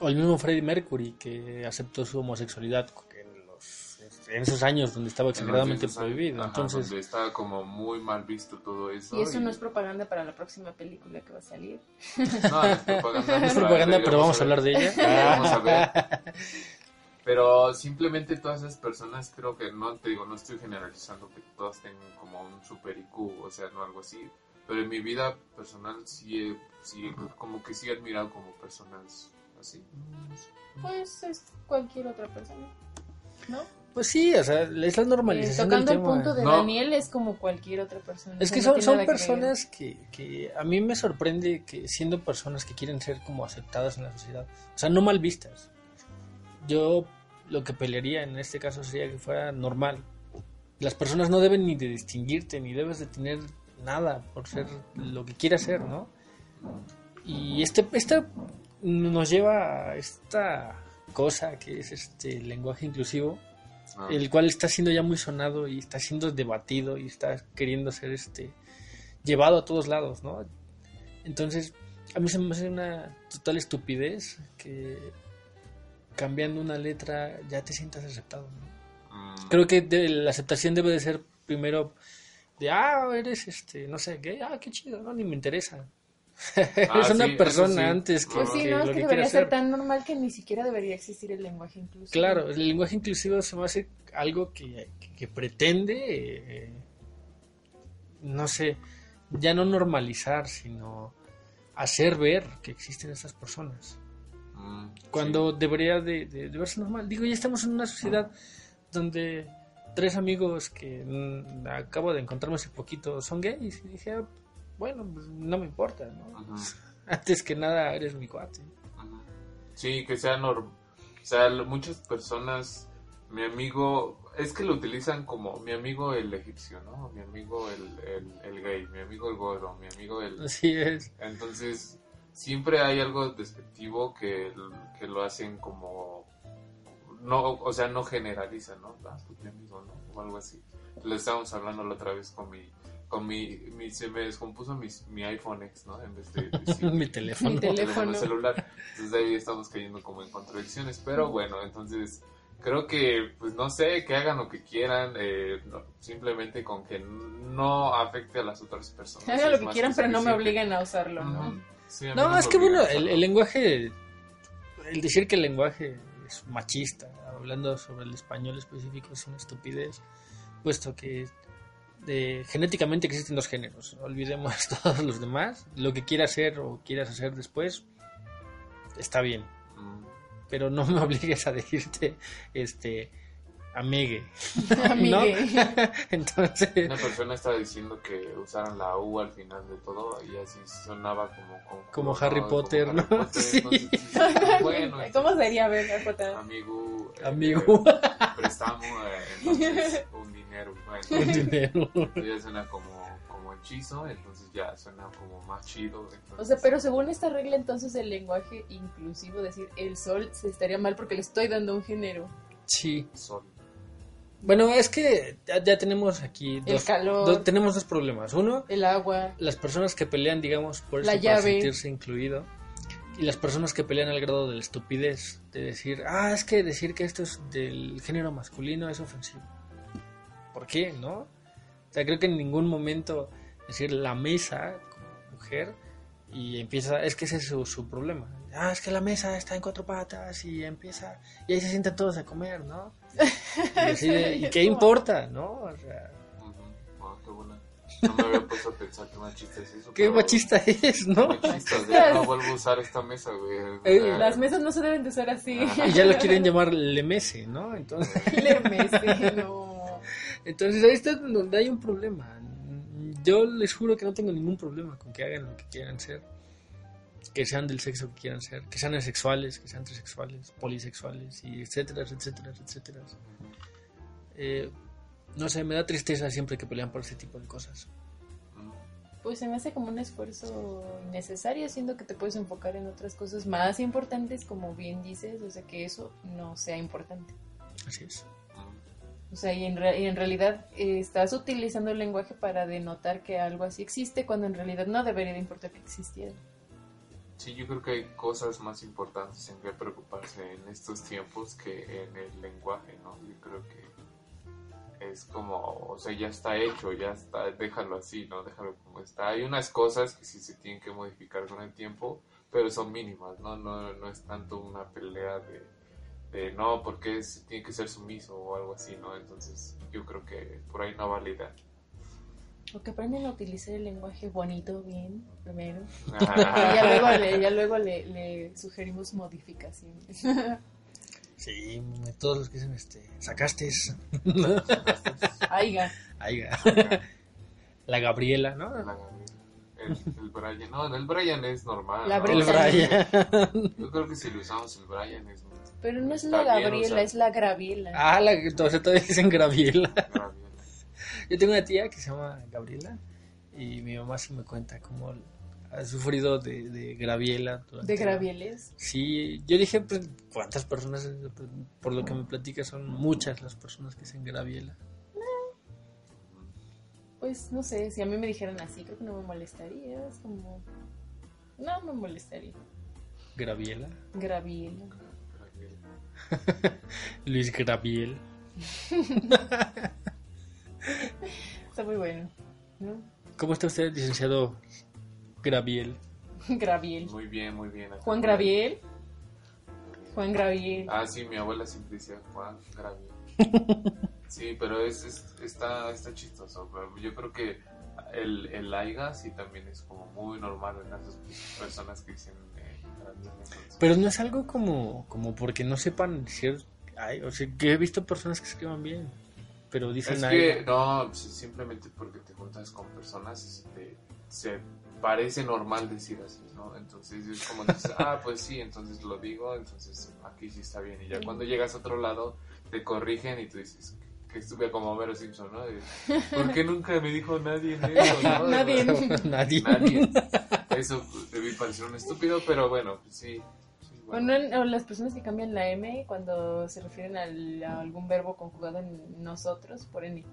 O el mismo Freddie Mercury que aceptó su homosexualidad en los en esos años donde estaba exageradamente En prohibido. ajá, Entonces, donde estaba como muy mal visto todo eso. Y eso y- no es propaganda para la próxima película que va a salir. No, no es propaganda. [LAUGHS] no es propaganda, pero vamos a hablar de ella. Vamos a ver. [LAUGHS] Pero simplemente todas esas personas, creo que no te digo, no estoy generalizando que todas tengan como un super IQ, o sea, no algo así. Pero en mi vida personal sí, he- sí como que sí he admirado como personas así. Pues es cualquier otra persona. ¿No? Pues sí, o sea, es la Eh, normalización del tocando el tema. punto de No. Daniel es como cualquier otra persona. Es o sea, que no son, son personas que, que a mí me sorprende que siendo personas que quieren ser como aceptadas en la sociedad, o sea, no mal vistas. Yo lo que pelearía en este caso sería que fuera normal. Las personas no deben ni de distinguirte, ni debes de tener nada por ser lo que quieras ser, ¿no? Y este, esta nos lleva a esta cosa que es este lenguaje inclusivo, Ah, el cual está siendo ya muy sonado y está siendo debatido y está queriendo ser este llevado a todos lados, ¿no? Entonces, a mí se me hace una total estupidez que cambiando una letra ya te sientas aceptado. ¿no? mm, Creo que de- la aceptación debe de ser primero de, ah, eres este, no sé, gay, ah, qué chido, no, ni me interesa. eres [LAUGHS] Ah, una sí, eso persona sí. antes que, Pues sí, que no, es lo que que debería ser ser. tan normal que ni siquiera debería existir el lenguaje inclusivo. Claro, el lenguaje inclusivo se me hace algo que, que- que pretende, eh, no sé, ya no normalizar, sino hacer ver que existen esas personas. Mm, Cuando debería de, de- de verse normal. Digo, ya estamos en una sociedad donde tres amigos que mm, acabo de encontrarme hace poquito son gays. Y dije, ah, bueno, pues no me importa. [LAUGHS] Antes que nada eres mi cuate. Sí, que sea normal. O sea, muchas personas, mi amigo, es que lo utilizan como mi amigo el egipcio, ¿no? Mi amigo el, el, el gay, mi amigo el gordo, mi amigo el... Así es. Entonces, siempre hay algo despectivo que, que lo hacen como... No, o sea, no generalizan, ¿no? Ah, pues mi amigo, ¿no? O algo así. Lo estábamos hablando la otra vez con mi... Con mi, mi- se me descompuso mi, mi iPhone X, ¿no? En vez de [LAUGHS] mi teléfono. Mi teléfono. celular. Entonces ahí estamos cayendo como en contradicciones. Pero bueno, entonces creo que, pues no sé, que hagan lo que quieran, eh, no- simplemente con que no afecte a las otras personas. Hagan lo que quieran, pero no me obliguen a usarlo, ¿no? Sí, No, es que bueno, el, lenguaje, el decir que el lenguaje es machista, hablando sobre el español específico, es una estupidez, puesto que de, genéticamente existen dos géneros. Olvidemos [LAUGHS] todos los demás. Lo que quieras hacer o quieras hacer después, está bien. Mm. Pero no me [LAUGHS] obligues a decirte, este, amegue. Amigue. [LAUGHS] [LAUGHS] Entonces, Una persona estaba diciendo que usaran la U al final de todo y así sonaba como... Como, Como Harry Potter, ¿no? Potter, [LAUGHS] Sí. entonces, bueno, ¿Cómo sería ver Harry Potter? amigo... eh, amigo, prestamos eh, entonces, un dinero. Bueno, un dinero. ya suena como, como hechizo, entonces ya suena como más chido. entonces- O sea, pero según esta regla, entonces el lenguaje inclusivo, decir el sol, se estaría mal porque le estoy dando un género. Sí. Sol. Bueno, es que ya, ya tenemos aquí El dos, calor. dos- tenemos dos problemas. Uno, El agua. las personas que pelean, digamos, por eso La para llave. sentirse incluido. Y las personas que pelean al grado de la estupidez, de decir, ah, es que decir que esto es del género masculino es ofensivo. ¿Por qué? ¿No? O sea, creo que en ningún momento decir la mesa como mujer y empieza, es que ese es su, su problema. Ah, es que la mesa está en cuatro patas y empieza, y ahí se sientan todos a comer, ¿no? [LAUGHS] Y, así de, ¿y qué importa, no? O sea. Wow, qué buena. No me había puesto a pensar qué machista es eso. [LAUGHS] qué machista es, ¿no? Machista, no [LAUGHS] vuelvo a usar esta mesa, güey. Eh, Las mesas no se deben de usar así. Y ya lo quieren llamar Lemese, ¿no? Entonces, Le mece, no. entonces ahí está donde hay un problema. Yo les juro que no tengo ningún problema con que hagan lo que quieran ser. Que sean del sexo que quieran ser. Que sean asexuales, que sean trisexuales, polisexuales, y etcétera, etcétera, etcétera. Eh, no sé, me da tristeza siempre que pelean por este tipo de cosas. Pues se me hace como un esfuerzo innecesario, siendo que te puedes enfocar en otras cosas más importantes, como bien dices, o sea, que eso no sea importante. Así es. O sea, y en, re- y en realidad eh, estás utilizando el lenguaje para denotar que algo así existe, cuando en realidad no debería de importar que existiera. Sí, yo creo que hay cosas más importantes en que preocuparse en estos tiempos que en el lenguaje, ¿no? Yo creo que es como, o sea, ya está hecho, ya está, déjalo así, ¿no? Déjalo como está. Hay unas cosas que sí se tienen que modificar con el tiempo, pero son mínimas, ¿no? No, no es tanto una pelea de, de no, porque es, tiene que ser sumiso o algo así, ¿no? Entonces, yo creo que por ahí no valida. O que aprendan a utilizar el lenguaje bonito, bien, primero. [LAUGHS] Y Ah, ya luego le, ya luego le, le sugerimos modificaciones. Sí, todos los que dicen, este, sacaste. Aiga. Aiga. [LAUGHS] La Gabriela, ¿no? la- el, el Brian, no, el Brian es normal. La ¿no? El Brian. Yo creo que si lo usamos el Brian es Pero no es la bien Gabriela, es la Graviela. Ah, la sea, todavía dicen Gabriela. grave. Yo tengo una tía que se llama Gabriela y mi mamá sí me cuenta cómo ha sufrido de, de Graviela. durante- De Gravieles. Sí, yo dije, pues, ¿cuántas personas? Pues, Por lo que me platica, son muchas las personas que dicen Graviela. Pues no sé, si a mí me dijeran así, creo que no me molestaría. Es como. No me molestaría. Graviela. Graviela. [LAUGHS] Luis Graviel. [LAUGHS] Está muy bueno. ¿no? ¿Cómo está usted, licenciado Graviel? [LAUGHS] Graviel. Muy bien, muy bien. Juan Graviel. Juan Graviel. Ah, sí, mi abuela siempre decía Juan Graviel. [LAUGHS] Sí, pero es, es- está, está chistoso. pero Yo creo que el, el Aiga sí también es como muy normal en esas personas que dicen eh, Graviel. entonces- Pero no es algo como, como porque no sepan decir. Ay, o sea, que he visto personas que escriban bien, pero dicen Es que no, pues, simplemente porque te juntas con personas este, se parece normal decir así, ¿no? Entonces es como dices, [LAUGHS] ah, pues sí, entonces lo digo, entonces aquí sí está bien. Y ya cuando llegas a otro lado te corrigen y tú dices que estuve como Homero Simpson, ¿no? ¿Por qué nunca me dijo nadie eso, no? [LAUGHS] Nadie. [LAUGHS] nadie. Nadie. Eso debí parecer un estúpido, pero bueno, pues sí. O, bueno. no- o las personas que cambian la M cuando se refieren al- a algún verbo conjugado en nosotros por N.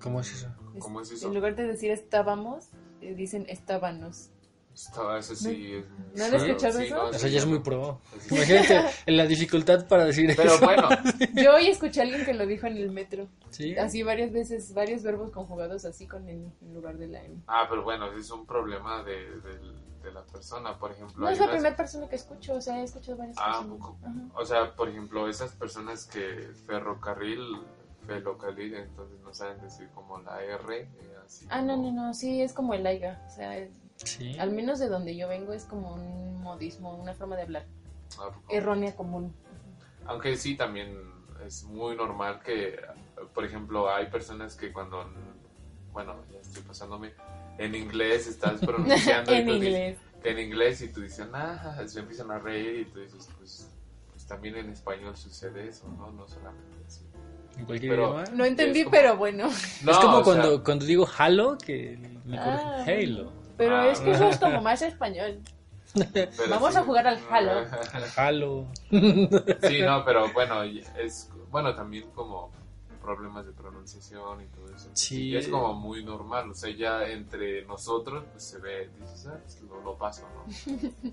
¿Cómo es eso? Es- ¿Cómo es eso? En lugar de decir estábamos, eh, dicen estábanos. Estaba, eso sí. es- ¿No han escuchado sí, eso? no, O sí, sea, ya es muy pro. Imagínate en la dificultad para decir Pero eso. bueno, [LAUGHS] Yo hoy escuché a alguien que lo dijo en el metro. Sí. Así varias veces, varios verbos conjugados así con N en lugar de la M. Ah, pero bueno, es un problema de, de- de la persona, por ejemplo. No es la unas- primera persona que escucho, o sea, he escuchado varias Ah, personas. poco. Ajá. O sea, por ejemplo, esas personas que ferrocarril, ferrocarril, entonces no saben decir como la R. eh, así Ah, no, como- no, no, sí, es como el aiga. O sea, es- Sí. al menos de donde yo vengo es como un modismo, una forma de hablar. Ah. Errónea común. Aunque sí, también es muy normal que, por ejemplo, hay personas que cuando, bueno, ya estoy pasándome, en inglés estás [LAUGHS] pronunciando y en tú dices- inglés. que en inglés y tú dices, ah, se empiezan a reír y tú dices, pues, pues también en español sucede eso, ¿no? No solamente así. En cualquier Pero- idioma. No entendí, como- pero bueno. No, es como o sea, cuando, cuando digo Halo, que me Ah, Halo. Pero Ah. es que eso es como [LAUGHS] más español. Vamos sí. a jugar al Halo. [LAUGHS] Halo. Sí, no, pero bueno, y es, bueno, también como problemas de pronunciación y todo eso. Sí. Y es como muy normal, o sea, ya entre nosotros, pues se ve, dices, ah, pues, lo, lo paso, ¿no?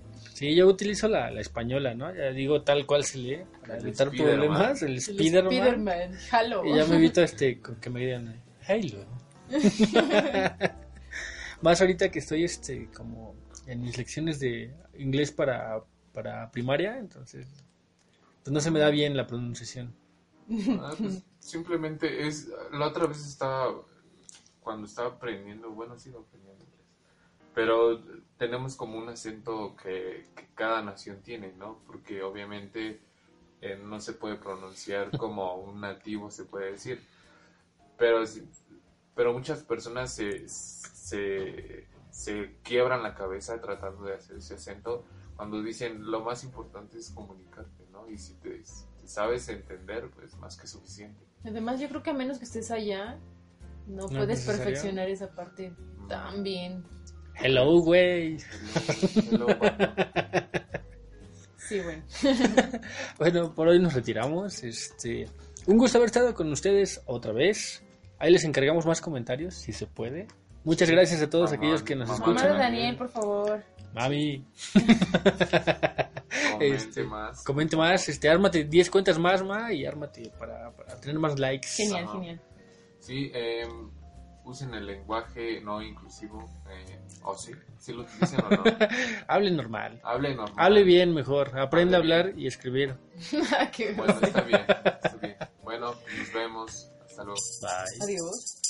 [LAUGHS] Sí, yo utilizo la, la española, ¿no? Ya digo tal cual se lee para El evitar Spiderman. problemas. El El Spiderman. Spiderman. Halo. Y ya me evito [LAUGHS] este, con que me digan Halo. [LAUGHS] Más ahorita que estoy este como en mis lecciones de inglés para, para primaria, entonces pues no se me da bien la pronunciación. Ah, pues, simplemente es, la otra vez estaba, cuando estaba aprendiendo, bueno, sigo aprendiendo inglés, pero tenemos como un acento que, cada nación tiene, ¿no? Porque obviamente eh, no se puede pronunciar como un nativo se puede decir, pero, pero muchas personas se, se, se quiebran la cabeza tratando de hacer ese acento cuando dicen lo más importante es comunicarte, ¿no? Y si te, si sabes entender, pues más que suficiente. Además, yo creo que a menos que estés allá, no, ¿No es puedes necesario? perfeccionar esa parte tan bien. Hello, güey. Hello, hello. Sí, bueno. [LAUGHS] Bueno, por hoy nos retiramos. Este, un gusto haber estado con ustedes otra vez. Ahí les encargamos más comentarios, si se puede. Muchas gracias a todos Mamá, aquellos que nos mamá. escuchan. Mamá Daniel, por favor. Mami, [LAUGHS] Comente Este, más. comente más, este, ármate 10 cuentas más, ma, y ármate para, para tener más likes. Genial, Ajá. genial. Sí, eh, usen el lenguaje no inclusivo. Eh, ¿O sí? ¿Sí lo utilizan o no? [LAUGHS] Hable normal. Hable normal. Hable bien mejor. Aprende Hable a hablar y escribir. [LAUGHS] Qué Bueno, está bien, está bien. Bueno, nos vemos. Hasta luego. Bye. Adiós.